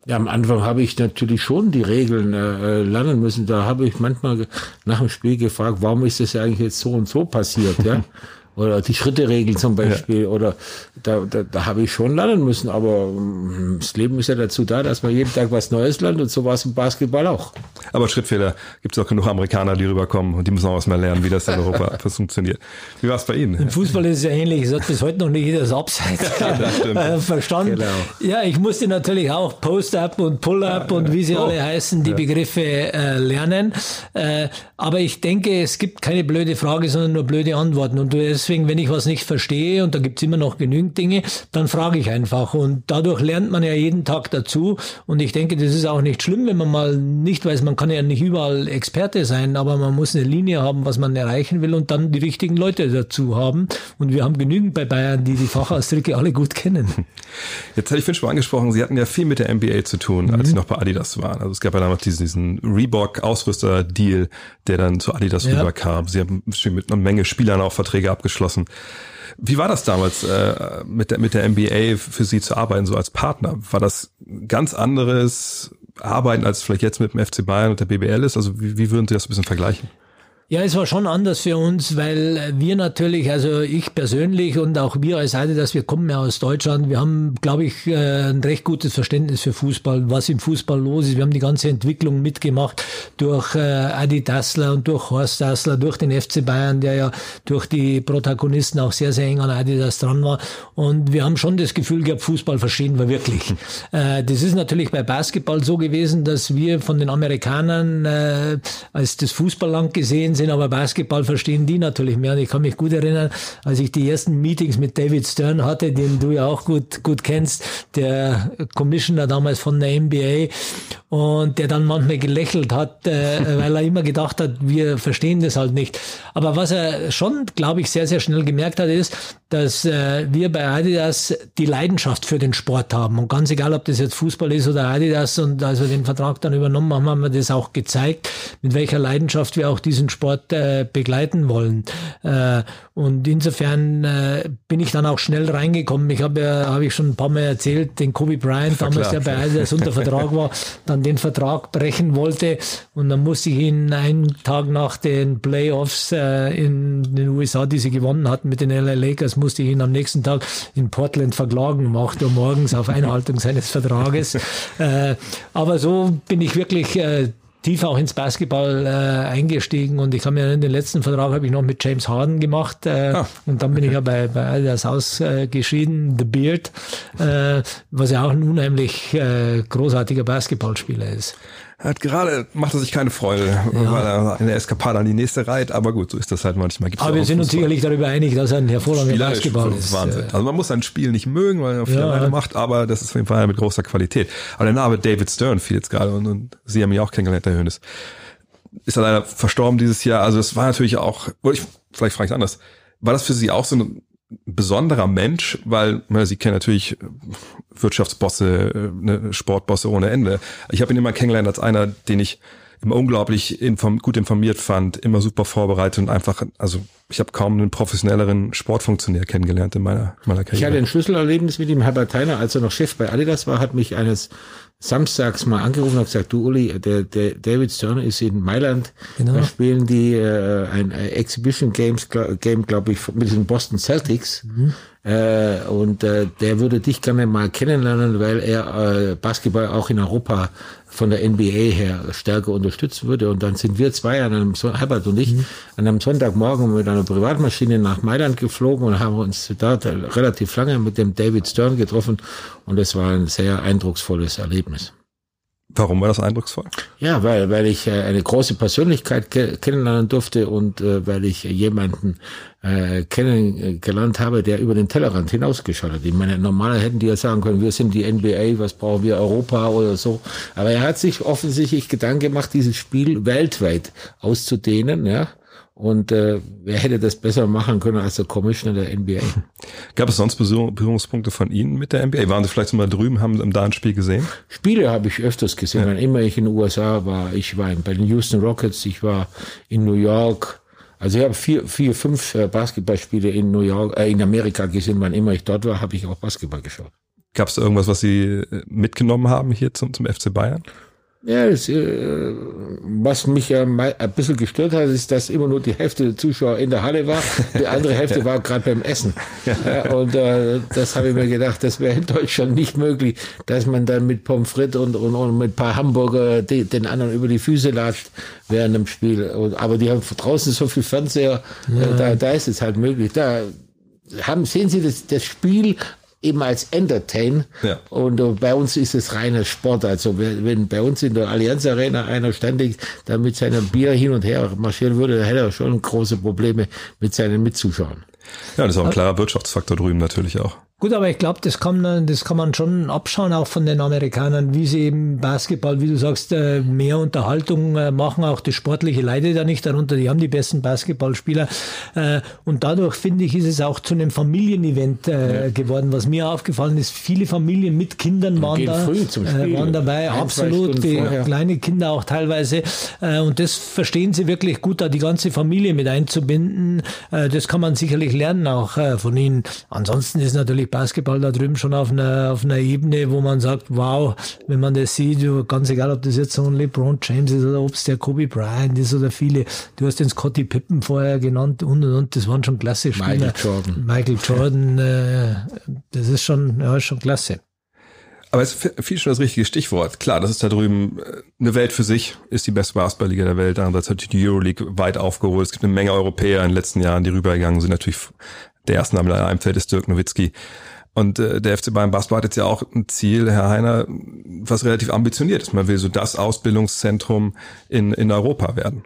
Ja, am Anfang habe ich natürlich schon die Regeln äh, lernen müssen. Da habe ich manchmal nach dem Spiel gefragt, warum ist das eigentlich jetzt so und so passiert, ja? oder die Schritteregel zum Beispiel, ja. oder da, da, da habe ich schon lernen müssen, aber mm, das Leben ist ja dazu da, dass man jeden Tag was Neues lernt und so war es im Basketball auch. Aber Schrittfehler gibt es auch genug Amerikaner, die rüberkommen und die müssen auch was mehr lernen, wie das in Europa funktioniert. Wie war es bei Ihnen? Im Fußball ist es ja ähnlich, es hat bis heute noch nicht jeder das Abseits ja, verstanden. Genau. Ja, ich musste natürlich auch Post-Up und Pull-Up und wie sie oh. alle heißen, die Begriffe äh, lernen. Äh, aber ich denke, es gibt keine blöde Frage, sondern nur blöde Antworten. Und deswegen, wenn ich was nicht verstehe, und da gibt's immer noch genügend Dinge, dann frage ich einfach. Und dadurch lernt man ja jeden Tag dazu. Und ich denke, das ist auch nicht schlimm, wenn man mal nicht weiß, man kann ja nicht überall Experte sein, aber man muss eine Linie haben, was man erreichen will und dann die richtigen Leute dazu haben. Und wir haben genügend bei Bayern, die die Fachausdrücke alle gut kennen. Jetzt hatte ich vorhin schon angesprochen, Sie hatten ja viel mit der NBA zu tun, als mhm. Sie noch bei Adidas waren. Also es gab ja damals diesen, diesen Reebok-Ausrüster-Deal, der dann zu Adidas ja. rüberkam. Sie haben mit einer Menge Spielern auch Verträge abgeschlossen. Wie war das damals äh, mit, der, mit der NBA für Sie zu arbeiten, so als Partner? War das ganz anderes Arbeiten, als vielleicht jetzt mit dem FC Bayern und der BBL ist? Also wie, wie würden Sie das ein bisschen vergleichen? Ja, es war schon anders für uns, weil wir natürlich, also ich persönlich und auch wir als Adidas, wir kommen ja aus Deutschland, wir haben, glaube ich, äh, ein recht gutes Verständnis für Fußball, was im Fußball los ist. Wir haben die ganze Entwicklung mitgemacht durch äh, Adi Dassler und durch Horst Dassler, durch den FC Bayern, der ja durch die Protagonisten auch sehr, sehr eng an Adidas dran war. Und wir haben schon das Gefühl gehabt, Fußball verstehen wir wirklich. Äh, das ist natürlich bei Basketball so gewesen, dass wir von den Amerikanern als das Fußballland gesehen sind, aber Basketball verstehen die natürlich mehr. Und ich kann mich gut erinnern, als ich die ersten Meetings mit David Stern hatte, den du ja auch gut, gut kennst, der Commissioner damals von der NBA und der dann manchmal gelächelt hat, äh, weil er immer gedacht hat, wir verstehen das halt nicht. Aber was er schon, glaube ich, sehr, sehr schnell gemerkt hat, ist, dass äh, wir bei Adidas die Leidenschaft für den Sport haben. Und ganz egal, ob das jetzt Fußball ist oder Adidas, und als wir den Vertrag dann übernommen haben, haben wir das auch gezeigt, mit welcher Leidenschaft wir auch diesen Sport äh, begleiten wollen. Äh, und insofern äh, bin ich dann auch schnell reingekommen. Ich habe ja, habe ich schon ein paar Mal erzählt, den Kobe Bryant, damals der bei Adidas unter Vertrag war, dann den Vertrag brechen wollte. Und dann musste ich ihn einen Tag nach den Playoffs äh, in den USA, die sie gewonnen hatten mit den LA Lakers, musste ich ihn am nächsten Tag in Portland verklagen 8 Uhr morgens auf Einhaltung seines Vertrages. äh, aber so bin ich wirklich äh, tief auch ins Basketball äh, eingestiegen und ich habe mir in den letzten Vertrag habe ich noch mit James Harden gemacht äh, ah, und dann bin ich ja bei, bei Adidas ausgeschieden, The Beard, äh, was ja auch ein unheimlich äh, großartiger Basketballspieler ist. Er hat gerade, macht er sich keine Freude, ja. weil er in der Eskapade an die nächste reiht, aber gut, so ist das halt manchmal. Gibt's aber wir sind uns sicherlich darüber einig, dass er ein hervorragender Basketball ist. Wahnsinn. Also man muss ein Spiel nicht mögen, weil er viel ja. macht, aber das ist auf jeden Fall mit großer Qualität. Aber der Name David Stern fiel jetzt gerade und, und Sie haben mich auch kennengelernt, Herr Hönes. Ist er leider verstorben dieses Jahr. Also es war natürlich auch, ich, vielleicht frage ich anders, war das für Sie auch so ein besonderer Mensch, weil na, Sie kennen natürlich Wirtschaftsbosse, äh, ne, Sportbosse ohne Ende. Ich habe ihn immer kennengelernt als einer, den ich immer unglaublich inform gut informiert fand, immer super vorbereitet und einfach, also ich habe kaum einen professionelleren Sportfunktionär kennengelernt in meiner, meiner Karriere. Ich hatte ein Schlüsselerlebnis mit ihm, Herbert Theiner, als er noch Chef bei Adidas war, hat mich eines samstags mal angerufen und gesagt, du Uli, der, der David Stern ist in Mailand, genau. da spielen die äh, ein Exhibition Games Game, glaube ich, mit den Boston Celtics. Mhm. Äh, und äh, der würde dich gerne mal kennenlernen, weil er äh, Basketball auch in Europa von der NBA her stärker unterstützen würde. Und dann sind wir zwei an einem, Herbert und ich, mhm. an einem Sonntagmorgen mit einer Privatmaschine nach Mailand geflogen und haben uns da relativ lange mit dem David Stern getroffen. Und es war ein sehr eindrucksvolles Erlebnis. Warum war das eindrucksvoll? Ja, weil, weil ich äh, eine große Persönlichkeit ke kennenlernen durfte und äh, weil ich jemanden äh, kennengelernt habe, der über den Tellerrand hinausgeschaut hat. Ich meine, normaler hätten die ja sagen können, wir sind die NBA, was brauchen wir, Europa oder so. Aber er hat sich offensichtlich Gedanken gemacht, dieses Spiel weltweit auszudehnen, ja. Und äh, wer hätte das besser machen können als der Commissioner der NBA? Gab es sonst Berührungspunkte von Ihnen mit der NBA? Waren Sie vielleicht mal drüben, haben da ein Spiel gesehen? Spiele habe ich öfters gesehen. Ja. Wann immer ich in den USA war, ich war bei den Houston Rockets, ich war in New York. Also ich habe vier, vier, fünf äh, Basketballspiele in New York, äh, in Amerika gesehen. Wann immer ich dort war, habe ich auch Basketball geschaut. Gab es irgendwas, was Sie äh, mitgenommen haben hier zum, zum FC Bayern? Ja, das, äh, was mich ja mal ein bisschen gestört hat, ist, dass immer nur die Hälfte der Zuschauer in der Halle war, die andere Hälfte war gerade beim Essen. Ja, und äh, das habe ich mir gedacht, das wäre in Deutschland nicht möglich, dass man dann mit Pommes frites und, und, und mit ein paar Hamburger die, den anderen über die Füße latscht während dem Spiel. Und, aber die haben draußen so viel Fernseher, äh, da, da ist es halt möglich. Da haben, sehen Sie das, das Spiel eben als Entertain. Ja. Und uh, bei uns ist es reiner Sport. Also wenn bei uns in der Allianz Arena einer ständig da mit seinem Bier hin und her marschieren würde, dann hätte er schon große Probleme mit seinen Mitzuschauern. Ja, das ist auch ein klarer Wirtschaftsfaktor drüben natürlich auch. Gut, aber ich glaube, das kann, das kann man schon abschauen, auch von den Amerikanern, wie sie eben Basketball, wie du sagst, äh, mehr Unterhaltung äh, machen. Auch das Sportliche leidet ja nicht darunter. Die haben die besten Basketballspieler. Äh, und dadurch, finde ich, ist es auch zu einem Familienevent ja. geworden. Was mir aufgefallen ist, viele Familien mit Kindern waren, da, waren dabei. Ein, Absolut. Die vorher. kleine Kinder auch teilweise. Und das verstehen sie wirklich gut, da die ganze Familie mit einzubinden. Das kann man sicherlich lernen auch von ihnen. Ansonsten ist natürlich Basketball da drüben schon auf einer, auf einer Ebene, wo man sagt, wow, wenn man das sieht, ganz egal, ob das jetzt so ein LeBron James ist oder ob es der Kobe Bryant ist oder viele, du hast den Scotty Pippen vorher genannt und und und, das waren schon klasse Spieler. Michael Jordan. Michael Jordan, äh, das ist schon, ja, ist schon klasse. Aber es ist viel schon das richtige Stichwort. Klar, das ist da drüben äh, eine Welt für sich, ist die beste Basketballliga der Welt. Andererseits hat die Euroleague weit aufgeholt. Es gibt eine Menge Europäer in den letzten Jahren, die rübergegangen sind. Natürlich der erste Name, der einfällt, ist Dirk Nowitzki. Und äh, der FC Bayern Basketball hat jetzt ja auch ein Ziel, Herr Heiner, was relativ ambitioniert ist. Man will so das Ausbildungszentrum in, in Europa werden.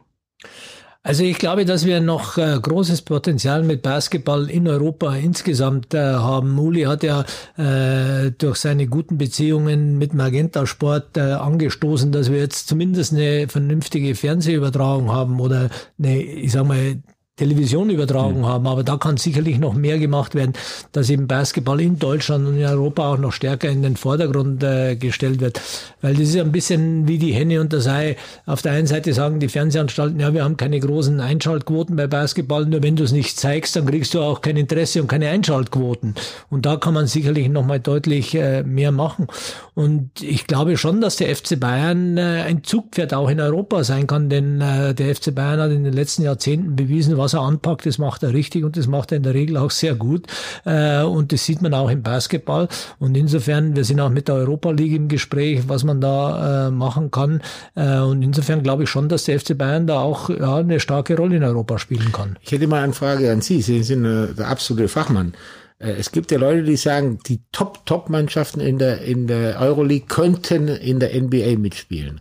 Also ich glaube, dass wir noch äh, großes Potenzial mit Basketball in Europa insgesamt äh, haben. Uli hat ja äh, durch seine guten Beziehungen mit Magenta Sport äh, angestoßen, dass wir jetzt zumindest eine vernünftige Fernsehübertragung haben oder eine, ich sag mal, Television übertragen mhm. haben. Aber da kann sicherlich noch mehr gemacht werden, dass eben Basketball in Deutschland und in Europa auch noch stärker in den Vordergrund äh, gestellt wird. Weil das ist ein bisschen wie die Henne und das Ei. Auf der einen Seite sagen die Fernsehanstalten, ja, wir haben keine großen Einschaltquoten bei Basketball, nur wenn du es nicht zeigst, dann kriegst du auch kein Interesse und keine Einschaltquoten. Und da kann man sicherlich noch mal deutlich äh, mehr machen. Und ich glaube schon, dass der FC Bayern äh, ein Zugpferd auch in Europa sein kann, denn äh, der FC Bayern hat in den letzten Jahrzehnten bewiesen, was er anpackt, das macht er richtig und das macht er in der Regel auch sehr gut. Äh, und das sieht man auch im Basketball. Und insofern, wir sind auch mit der Europa League im Gespräch, was man da machen kann. und insofern glaube ich schon, dass der FC Bayern da auch ja, eine starke Rolle in Europa spielen kann. Ich hätte mal eine Frage an Sie. Sie sind der absolute Fachmann. Äh, es gibt ja Leute, die sagen, die Top-Top-Mannschaften in der, in der Euroleague könnten in der NBA mitspielen.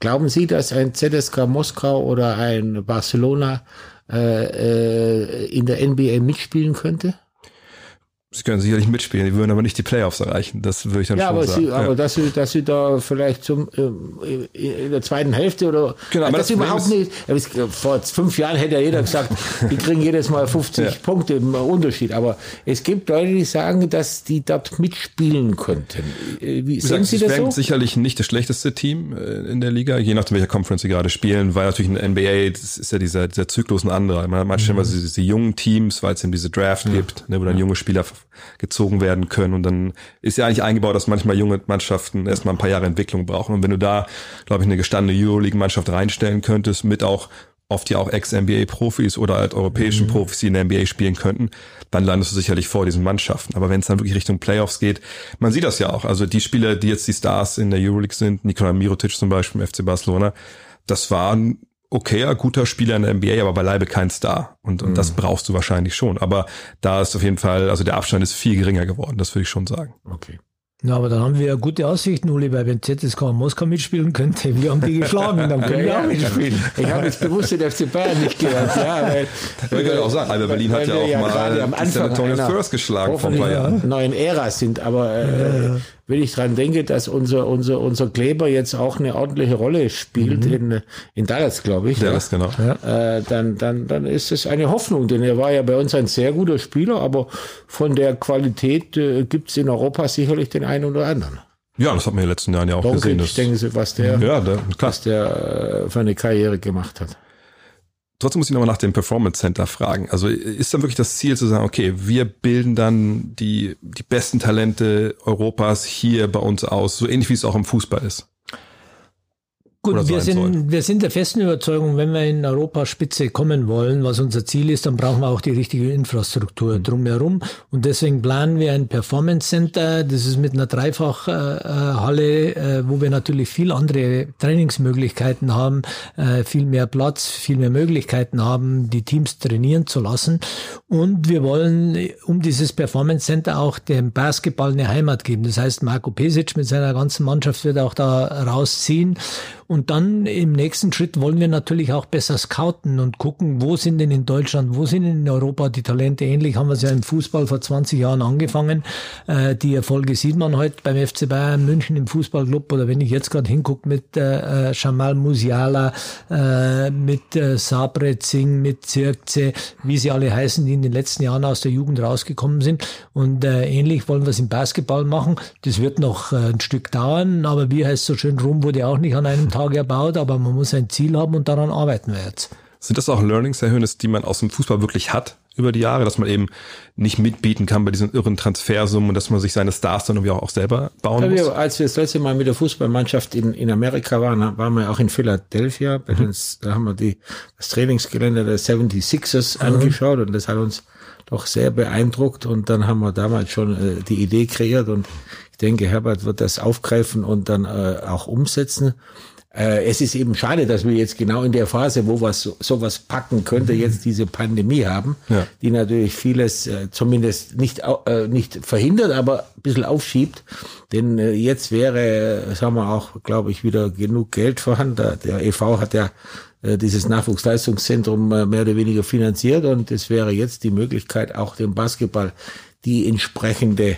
Glauben Sie, dass ein ZSK Moskau oder ein Barcelona äh, äh in der NBA mitspielen könnte? Sie können sicherlich mitspielen, die würden aber nicht die Playoffs erreichen. Das würde ich dann ja, schon aber sagen. Sie, ja, aber dass sie, dass sie da vielleicht zum äh, in der zweiten Hälfte oder genau, aber das, das überhaupt nicht. Vor fünf Jahren hätte ja jeder gesagt, die kriegen jedes Mal 50 ja. Punkte im Unterschied. Aber es gibt Leute, die sagen, dass die dort mitspielen könnten. Äh, wie sehen Sie das so? sicherlich nicht das schlechteste Team äh, in der Liga, je nachdem welcher Conference sie gerade spielen, weil natürlich ein NBA, das ist ja dieser, dieser Zyklus ein anderer. Man hat manchmal mhm. diese, diese jungen Teams, weil es eben diese Draft ja. gibt, ne, wo dann junge Spieler gezogen werden können. Und dann ist ja eigentlich eingebaut, dass manchmal junge Mannschaften erstmal ein paar Jahre Entwicklung brauchen. Und wenn du da, glaube ich, eine gestandene Euroleague-Mannschaft reinstellen könntest, mit auch oft ja auch Ex-NBA-Profis oder halt europäischen mhm. Profis, die in der NBA spielen könnten, dann landest du sicherlich vor diesen Mannschaften. Aber wenn es dann wirklich Richtung Playoffs geht, man sieht das ja auch. Also die Spieler, die jetzt die Stars in der Euroleague sind, Nikola Mirotic zum Beispiel im FC Barcelona, das waren okayer, guter Spieler in der NBA, aber beileibe kein Star. Und, und mhm. das brauchst du wahrscheinlich schon. Aber da ist auf jeden Fall, also der Abstand ist viel geringer geworden, das würde ich schon sagen. Okay. Na, aber dann haben wir ja gute Aussichten, Uli, weil wenn ZSK Moskau mitspielen könnte, wir haben die geschlagen, dann können wir auch mitspielen. Ich habe jetzt bewusst den FC Bayern nicht gehört. Ja, weil, Ich kann auch sagen, Alba Berlin hat ja auch am mal die Anfang San Antonio Spurs geschlagen vor ein paar Jahren. neuen Ära sind. Aber äh, wenn ich dran denke, dass unser, unser, unser Kleber jetzt auch eine ordentliche Rolle spielt in, in Dallas, glaube ich. Ja, das genau. äh, dann, dann, dann ist es eine Hoffnung, denn er war ja bei uns ein sehr guter Spieler, aber von der Qualität äh, gibt es in Europa sicherlich den einen oder anderen. Ja, das hat man in den letzten Jahren ja auch gesehen. Doncic, Das, denken Sie, was der, ja, klar. was der äh, für eine Karriere gemacht hat. Trotzdem muss ich nochmal nach dem Performance Center fragen. Also ist dann wirklich das Ziel zu sagen, okay, wir bilden dann die, die besten Talente Europas hier bei uns aus, so ähnlich wie es auch im Fußball ist? Gut, wir soll. sind, wir sind der festen Überzeugung, wenn wir in Europa Spitze kommen wollen, was unser Ziel ist, dann brauchen wir auch die richtige Infrastruktur drumherum. Und deswegen planen wir ein Performance Center. Das ist mit einer Dreifachhalle, äh, wo wir natürlich viel andere Trainingsmöglichkeiten haben, äh, viel mehr Platz, viel mehr Möglichkeiten haben, die Teams trainieren zu lassen. Und wir wollen äh, um dieses Performance Center auch dem Basketball eine Heimat geben. Das heißt, Marco Pesic mit seiner ganzen Mannschaft wird auch da rausziehen. Und dann im nächsten Schritt wollen wir natürlich auch besser scouten und gucken, wo sind denn in Deutschland, wo sind denn in Europa die Talente. Ähnlich haben wir es ja im Fußball vor 20 Jahren angefangen. Äh, die Erfolge sieht man heute beim FC Bayern München im Fußballclub oder wenn ich jetzt gerade hingucke mit äh, äh, Jamal Musiala, äh, mit äh, Sabre Singh, mit Zirkze, wie sie alle heißen, die in den letzten Jahren aus der Jugend rausgekommen sind. Und äh, ähnlich wollen wir es im Basketball machen. Das wird noch äh, ein Stück dauern, aber wie heißt so schön, Rom wurde auch nicht an einem Tag erbaut, aber man muss ein Ziel haben und daran arbeiten wir jetzt. Sind das auch Learnings, Herr Hönes, die man aus dem Fußball wirklich hat über die Jahre, dass man eben nicht mitbieten kann bei diesen irren Transfersummen und dass man sich seine Stars dann irgendwie auch selber bauen muss? wir, als wir das letzte Mal mit der Fußballmannschaft in, in Amerika waren, waren wir auch in Philadelphia. Bei uns, da haben wir die, das Trainingsgelände der 76ers angeschaut und das hat uns doch sehr beeindruckt. Und dann haben wir damals schon äh, die Idee kreiert und ich denke, Herbert wird das aufgreifen und dann äh, auch umsetzen. Äh, es ist eben schade, dass wir jetzt genau in der Phase, wo was so, sowas packen könnte, jetzt diese Pandemie haben, Ja. die natürlich vieles äh, zumindest nicht, äh, nicht verhindert, aber ein bisschen aufschiebt. Denn äh, jetzt wäre, sagen wir auch, glaube ich, wieder genug Geld vorhanden. Der, der EV hat ja äh, dieses Nachwuchsleistungszentrum äh, mehr oder weniger finanziert und es wäre jetzt die Möglichkeit, auch dem Basketball die entsprechende,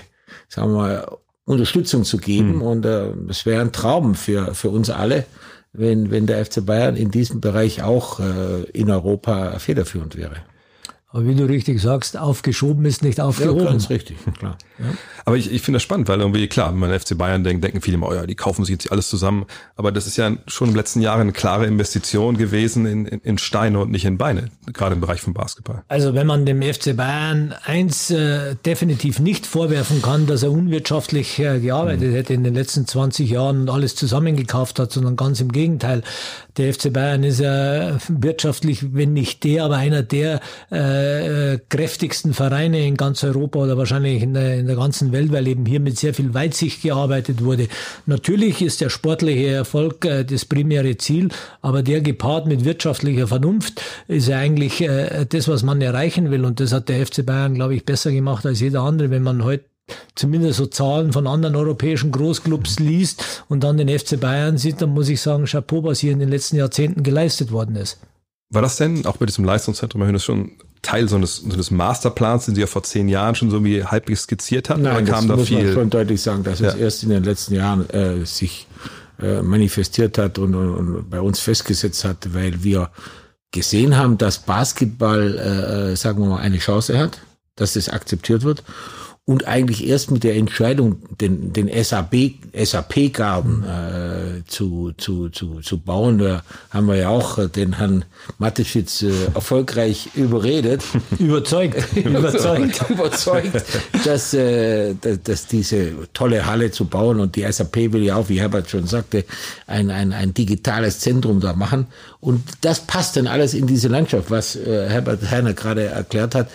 sagen wir mal, Unterstützung zu geben. Und äh, es wäre ein Traum für, für uns alle, wenn, wenn der FC Bayern in diesem Bereich auch äh, in Europa federführend wäre. Aber wie du richtig sagst, aufgeschoben ist nicht Ja, aufgehoben. ganz richtig, klar. Aber ich, ich finde das spannend, weil irgendwie, klar, wenn man an FC Bayern denkt, denken viele immer, oh ja, die kaufen sich jetzt alles zusammen. Aber das ist ja schon im letzten Jahr eine klare Investition gewesen in, in, in Steine und nicht in Beine, gerade im Bereich von Basketball. Also wenn man dem FC Bayern eins äh, definitiv nicht vorwerfen kann, dass er unwirtschaftlich äh, gearbeitet hätte in den letzten 20 Jahren und alles zusammengekauft hat, sondern ganz im Gegenteil. Der FC Bayern ist ja wirtschaftlich, wenn nicht der, aber einer der äh, äh, kräftigsten Vereine in ganz Europa oder wahrscheinlich in der, in der ganzen Welt, weil eben hier mit sehr viel Weitsicht gearbeitet wurde. Natürlich ist der sportliche Erfolg äh, das primäre Ziel, aber der gepaart mit wirtschaftlicher Vernunft ist ja eigentlich äh, das, was man erreichen will. Und das hat der FC Bayern, glaube ich, besser gemacht als jeder andere, wenn man heute zumindest so Zahlen von anderen europäischen Großclubs liest und dann den FC Bayern sieht, dann muss ich sagen, Chapeau, was hier in den letzten Jahrzehnten geleistet worden ist. War das denn auch bei diesem Leistungszentrum, Herr Hönes, schon Teil so eines, so eines Masterplans, den Sie ja vor zehn Jahren schon so wie halbwegs skizziert hatten? Nein, oder das kam da muss man viel? schon deutlich sagen, dass es Ja. erst in den letzten Jahren äh, sich äh, manifestiert hat und, und, und bei uns festgesetzt hat, weil wir gesehen haben, dass Basketball, äh, äh, sagen wir mal, eine Chance hat, dass das akzeptiert wird. Und eigentlich erst mit der Entscheidung, den, den SAP, SAP-Garten äh, zu, zu, zu, zu bauen, da haben wir ja auch äh, den Herrn Mateschitz äh, erfolgreich überredet, Überzeugt, überzeugt. überzeugt, dass, äh, dass, dass diese tolle Halle zu bauen und die SAP will ja auch, wie Herbert schon sagte, ein, ein, ein digitales Zentrum da machen. Und das passt dann alles in diese Landschaft, was äh, Herbert Heiner gerade erklärt hat.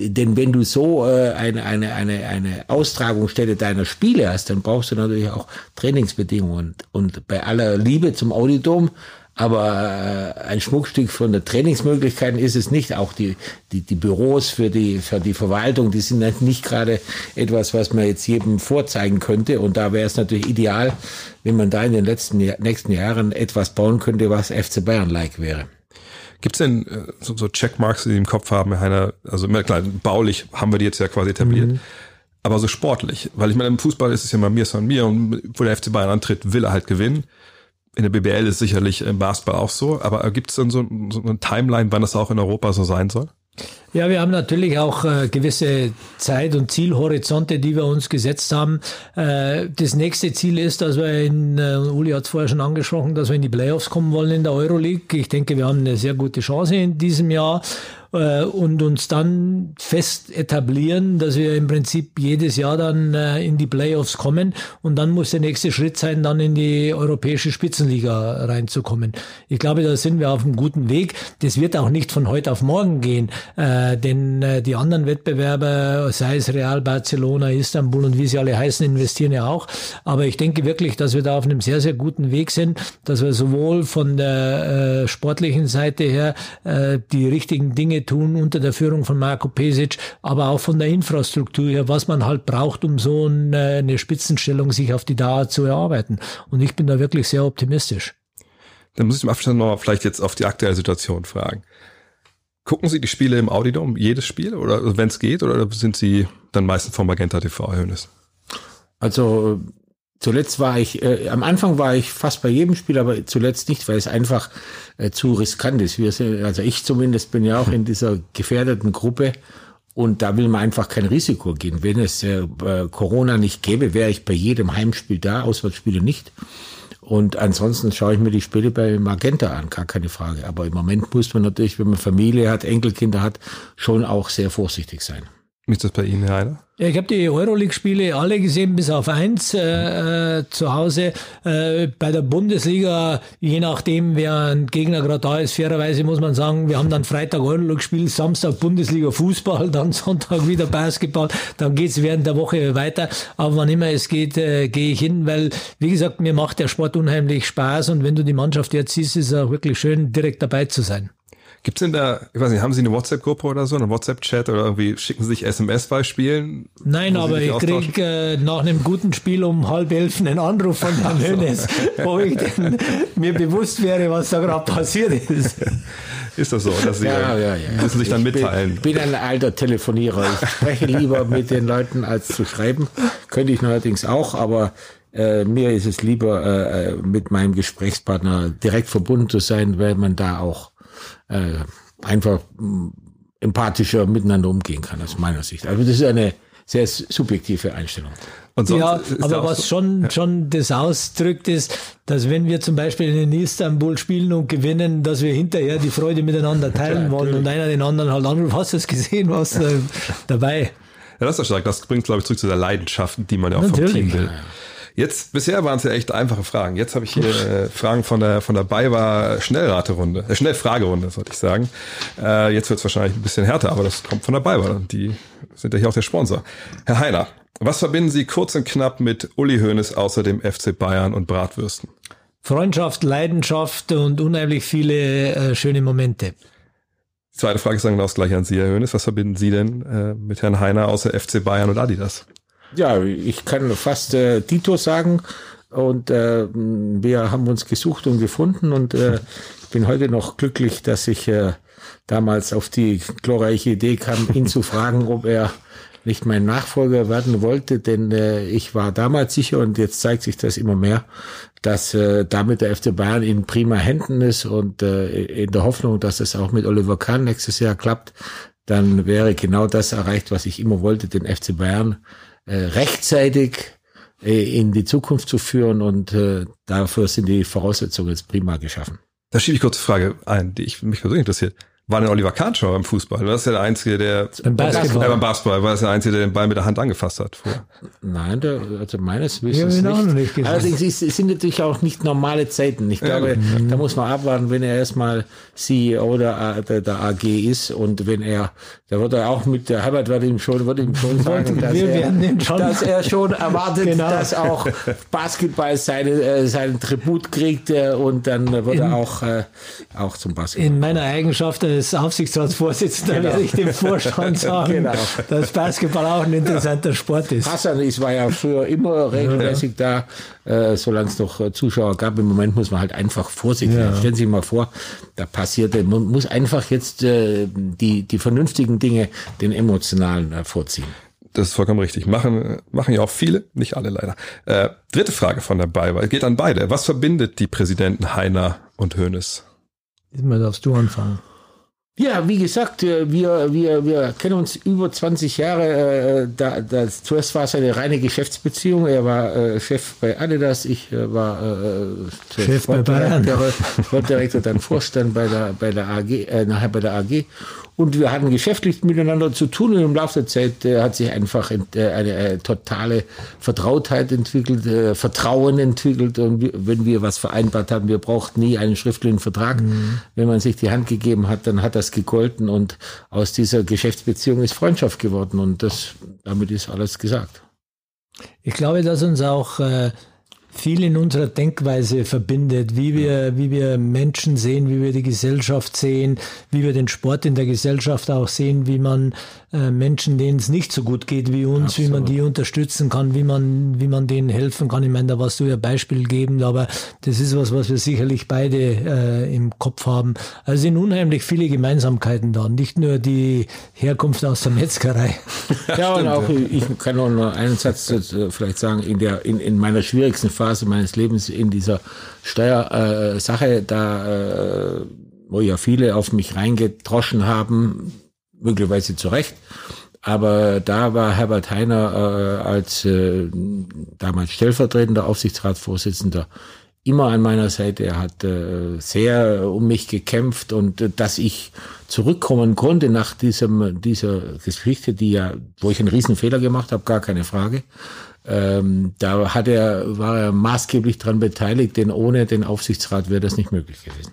Denn wenn du so äh, eine, eine, eine, eine Austragungsstätte deiner Spiele hast, dann brauchst du natürlich auch Trainingsbedingungen. Und bei aller Liebe zum Auditorium, Aber äh, ein Schmuckstück von der Trainingsmöglichkeiten ist es nicht. Auch die, die, die Büros für die, für die Verwaltung, die sind halt nicht gerade etwas, was man jetzt jedem vorzeigen könnte. Und da wäre es natürlich ideal, wenn man da in den letzten nächsten Jahren etwas bauen könnte, was FC Bayern-like wäre. Gibt's denn äh, so, so Checkmarks, die Sie im Kopf haben, Herr Heiner? Also immer klar, baulich haben wir die jetzt ja quasi etabliert. Mhm. Aber so sportlich, weil ich meine, im Fußball ist es ja mal mir von mir und wo der FC Bayern antritt, will er halt gewinnen in der BBL ist sicherlich im Basketball auch so, aber gibt es dann so, so eine Timeline, wann das auch in Europa so sein soll? Ja, wir haben natürlich auch äh, gewisse Zeit- und Zielhorizonte, die wir uns gesetzt haben. Äh, das nächste Ziel ist, dass wir in, äh, Uli hat es vorher schon angesprochen, dass wir in die Playoffs kommen wollen in der Euroleague. Ich denke, wir haben eine sehr gute Chance in diesem Jahr äh, und uns dann fest etablieren, dass wir im Prinzip jedes Jahr dann äh, in die Playoffs kommen und dann muss der nächste Schritt sein, dann in die europäische Spitzenliga reinzukommen. Ich glaube, da sind wir auf einem guten Weg. Das wird auch nicht von heute auf morgen gehen, äh, denn die anderen Wettbewerber, sei es Real, Barcelona, Istanbul und wie sie alle heißen, investieren ja auch. Aber ich denke wirklich, dass wir da auf einem sehr, sehr guten Weg sind, dass wir sowohl von der sportlichen Seite her die richtigen Dinge Dinge tun unter der Führung von Marco Pesic, aber auch von der Infrastruktur her, was man halt braucht, um so eine Spitzenstellung sich auf die Dauer zu erarbeiten. Und ich bin da wirklich sehr optimistisch. Dann muss ich im Abstand noch vielleicht jetzt auf die aktuelle Situation fragen. Gucken Sie die Spiele im Audidom, jedes Spiel, oder wenn es geht, oder sind Sie dann meistens vom Magenta TV, Hönes? Also Zuletzt war ich, äh, am Anfang war ich fast bei jedem Spiel, aber zuletzt nicht, weil es einfach äh, zu riskant ist. Wir sind, also ich zumindest bin ja auch in dieser gefährdeten Gruppe und da will man einfach kein Risiko gehen. Wenn es äh, Corona nicht gäbe, wäre ich bei jedem Heimspiel da, Auswärtsspiele nicht. Und ansonsten schaue ich mir die Spiele bei Magenta an, gar keine Frage. Aber im Moment muss man natürlich, wenn man Familie hat, Enkelkinder hat, schon auch sehr vorsichtig sein. Wie ist das bei Ihnen, Herr? Ja, ich habe die Euroleague-Spiele alle gesehen, bis auf eins äh, äh, zu Hause. Äh, bei der Bundesliga, je nachdem, wer ein Gegner gerade da ist, fairerweise muss man sagen, wir haben dann Freitag Euroleague-Spiel, Samstag Bundesliga Fußball, dann Sonntag wieder Basketball, dann geht's während der Woche weiter. Aber wann immer es geht, äh, gehe ich hin, weil, wie gesagt, mir macht der Sport unheimlich Spaß und wenn du die Mannschaft jetzt siehst, ist es auch wirklich schön, direkt dabei zu sein. Gibt's denn da, ich weiß nicht, haben Sie eine WhatsApp-Gruppe oder so, eine WhatsApp-Chat oder irgendwie schicken Sie sich SMS bei Spielen? Nein, aber ich krieg äh, nach einem guten Spiel um halb elf einen Anruf von Herrn Hönes, wo ich denn, mir bewusst wäre, was da gerade passiert ist. Ist das so, dass Sie ja, ja, ja. müssen sich dann ich mitteilen? Ich bin, bin ein alter Telefonierer. Ich spreche lieber mit den Leuten als zu schreiben. Könnte ich neuerdings auch, aber äh, mir ist es lieber, äh, mit meinem Gesprächspartner direkt verbunden zu sein, weil man da auch äh, einfach mh, empathischer miteinander umgehen kann, aus meiner Sicht. Also das ist eine sehr subjektive Einstellung. ja, aber was so, schon, ja. schon das ausdrückt ist, dass wenn wir zum Beispiel in Istanbul spielen und gewinnen, dass wir hinterher die Freude miteinander teilen ja, wollen und einer den anderen halt anruft, hast du es gesehen, was äh, dabei? Ja, das ist stark. Das bringt, glaube ich, zurück zu der Leidenschaft, die man ja auch Natürlich. vom Team will. Ja, Jetzt, bisher waren es ja echt einfache Fragen. Jetzt habe ich hier äh, Fragen von der von der BayWa Schnellraterunde, äh, Schnellfragerunde, sollte ich sagen. Äh, jetzt wird es wahrscheinlich ein bisschen härter, aber das kommt von der BayWa. Die sind ja hier auch der Sponsor. Herr Heiner, was verbinden Sie kurz und knapp mit Uli Hoeneß außer dem FC Bayern und Bratwürsten? Freundschaft, Leidenschaft und unheimlich viele äh, schöne Momente. Die zweite Frage ist dann genau das gleiche an Sie, Herr Hoeneß. Was verbinden Sie denn äh, mit Herrn Heiner außer FC Bayern und Adidas? Ja, ich kann fast äh, Dito sagen. Und äh, wir haben uns gesucht und gefunden. Und äh, ich bin heute noch glücklich, dass ich äh, damals auf die glorreiche Idee kam, ihn zu fragen, ob er nicht mein Nachfolger werden wollte, denn äh, ich war damals sicher und jetzt zeigt sich das immer mehr, dass äh, damit der FC Bayern in prima Händen ist und äh, in der Hoffnung, dass es auch mit Oliver Kahn nächstes Jahr klappt, dann wäre genau das erreicht, was ich immer wollte, den FC Bayern rechtzeitig äh, in die Zukunft zu führen und äh, dafür sind die Voraussetzungen jetzt prima geschaffen. Da schiebe ich kurz eine Frage ein, die ich, mich persönlich interessiert. War denn Oliver Kahn schon beim Fußball? War das ja der Einzige, der beim Basketball, äh, beim Basketball war das der Einzige, der den Ball mit der Hand angefasst hat? Vorher? Nein, der, also meines Wissens ja, nicht. nicht Allerdings ist, es sind natürlich auch nicht normale Zeiten. Ich glaube, ja. da muss man abwarten, wenn er erstmal CEO der, der, der AG ist und wenn er Da wird er auch mit der Herbert wird ihm schon, wird ihm schon sagen, dass, er, schon- dass er schon erwartet, Genau. dass auch Basketball seine, äh, seinen Tribut kriegt äh, und dann wird In- er auch, äh, auch zum Basketball. In meiner Eigenschaft als Aufsichtsratsvorsitzender Genau. werde ich dem Vorstand sagen, Genau. dass Basketball auch ein interessanter Sport ist. Hassan ist, war ja früher immer regelmäßig da, äh, solange es noch äh, Zuschauer gab. Im Moment muss man halt einfach vorsichtig sein. Stellen Sie sich mal vor, da passierte, man muss einfach jetzt äh, die, die vernünftigen Dinge den emotionalen äh, vorziehen. Das ist vollkommen richtig. Machen, machen ja auch viele, nicht alle leider. Äh, dritte Frage von dabei, weil geht an beide. Was verbindet die Präsidenten Heiner und Hoeneß? Diesmal darfst du anfangen. Ja, wie gesagt, äh, wir, wir, wir kennen uns über 20 Jahre. äh, Da, das, zuerst war es eine reine Geschäftsbeziehung. Er war äh, Chef bei Adidas, ich äh, war äh, Chef bei Bayern. Sportdirektor, dann Vorstand bei der, bei der AG, äh, nachher bei der AG. Und wir hatten geschäftlich miteinander zu tun und im Laufe der Zeit äh, hat sich einfach ent, äh, eine äh, totale Vertrautheit entwickelt, äh, Vertrauen entwickelt und wir, wenn wir was vereinbart haben, wir brauchten nie einen schriftlichen Vertrag. Wenn man sich die Hand gegeben hat, dann hat das gegolten und aus dieser Geschäftsbeziehung ist Freundschaft geworden und das, damit ist alles gesagt. Ich glaube, dass uns auch äh, viel in unserer Denkweise verbindet, wie wir, wie wir Menschen sehen, wie wir die Gesellschaft sehen, wie wir den Sport in der Gesellschaft auch sehen, wie man äh, Menschen, denen es nicht so gut geht wie uns, wie man die unterstützen kann, wie man, wie man denen helfen kann. Ich meine, da warst du ja Beispiel geben, aber das ist was, was wir sicherlich beide äh, im Kopf haben. Also sind unheimlich viele Gemeinsamkeiten da, nicht nur die Herkunft aus der Metzgerei. Ja, und auch, ich kann noch nur einen Satz äh, vielleicht sagen, in der, in, in meiner schwierigsten Phase meines Lebens, in dieser Steuersache, Sache, da, äh, wo ja viele auf mich reingedroschen haben, möglicherweise zu Recht. Aber da war Herbert Heiner äh, als äh, damals stellvertretender Aufsichtsratsvorsitzender immer an meiner Seite. Er hat äh, sehr um mich gekämpft und äh, dass ich zurückkommen konnte nach diesem dieser Geschichte, die ja, wo ich einen riesen Fehler gemacht habe, gar keine Frage. Ähm, da hat er, war er maßgeblich dran beteiligt, denn ohne den Aufsichtsrat wäre das nicht möglich gewesen.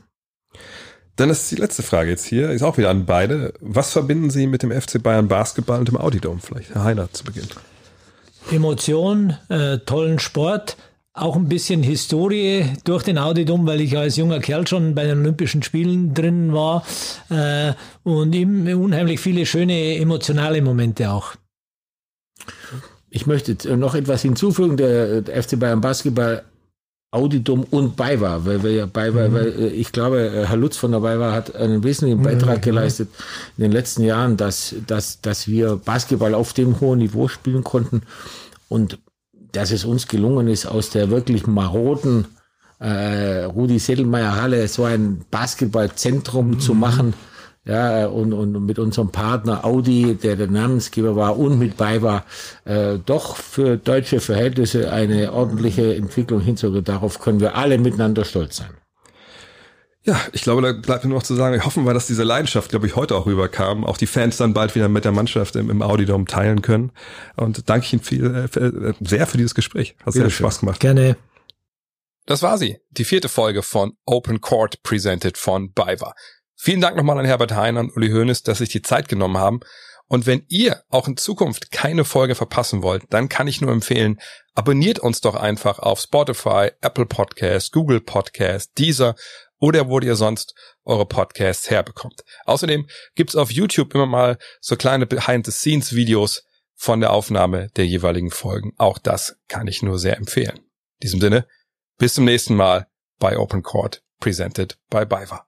Dann ist die letzte Frage jetzt hier, ist auch wieder an beide. Was verbinden Sie mit dem FC Bayern Basketball und dem Audidom? Vielleicht Herr Heiner zu Beginn. Emotion, äh, tollen Sport, auch ein bisschen Historie durch den Audidom, weil ich als junger Kerl schon bei den Olympischen Spielen drin war äh, und eben unheimlich viele schöne emotionale Momente auch. Ich möchte noch etwas hinzufügen, der, der FC Bayern Basketball Auditum und BayWa, weil wir ja BayWa, weil äh, ich glaube, äh, Herr Lutz von der BayWa hat einen wesentlichen Beitrag geleistet in den letzten Jahren, dass, dass, dass wir Basketball auf dem hohen Niveau spielen konnten und dass es uns gelungen ist, aus der wirklich maroden äh, Rudi Sedelmeier Halle so ein Basketballzentrum zu machen. Ja, und, und mit unserem Partner Audi, der der Namensgeber war und mit bei war, äh, doch für deutsche Verhältnisse eine ordentliche Entwicklung hinzugehen. Darauf können wir alle miteinander stolz sein. Ja, ich glaube, da bleibt mir nur noch zu sagen, wir hoffen wir, dass diese Leidenschaft, glaube ich, heute auch rüberkam, auch die Fans dann bald wieder mit der Mannschaft im, im Audidom teilen können. Und danke ich Ihnen viel, äh, äh, sehr für dieses Gespräch. Hat sehr. Spaß gemacht. Gerne. Das war sie, die vierte Folge von Open Court presented von BayWa. Vielen Dank nochmal an Herbert Heiner und Uli Hoeneß, dass sich die Zeit genommen haben. Und wenn ihr auch in Zukunft keine Folge verpassen wollt, dann kann ich nur empfehlen, abonniert uns doch einfach auf Spotify, Apple Podcasts, Google Podcasts, Deezer oder wo ihr sonst eure Podcasts herbekommt. Außerdem gibt's auf YouTube immer mal so kleine Behind-the-Scenes-Videos von der Aufnahme der jeweiligen Folgen. Auch das kann ich nur sehr empfehlen. In diesem Sinne, bis zum nächsten Mal bei Open Court, presented by BayWa.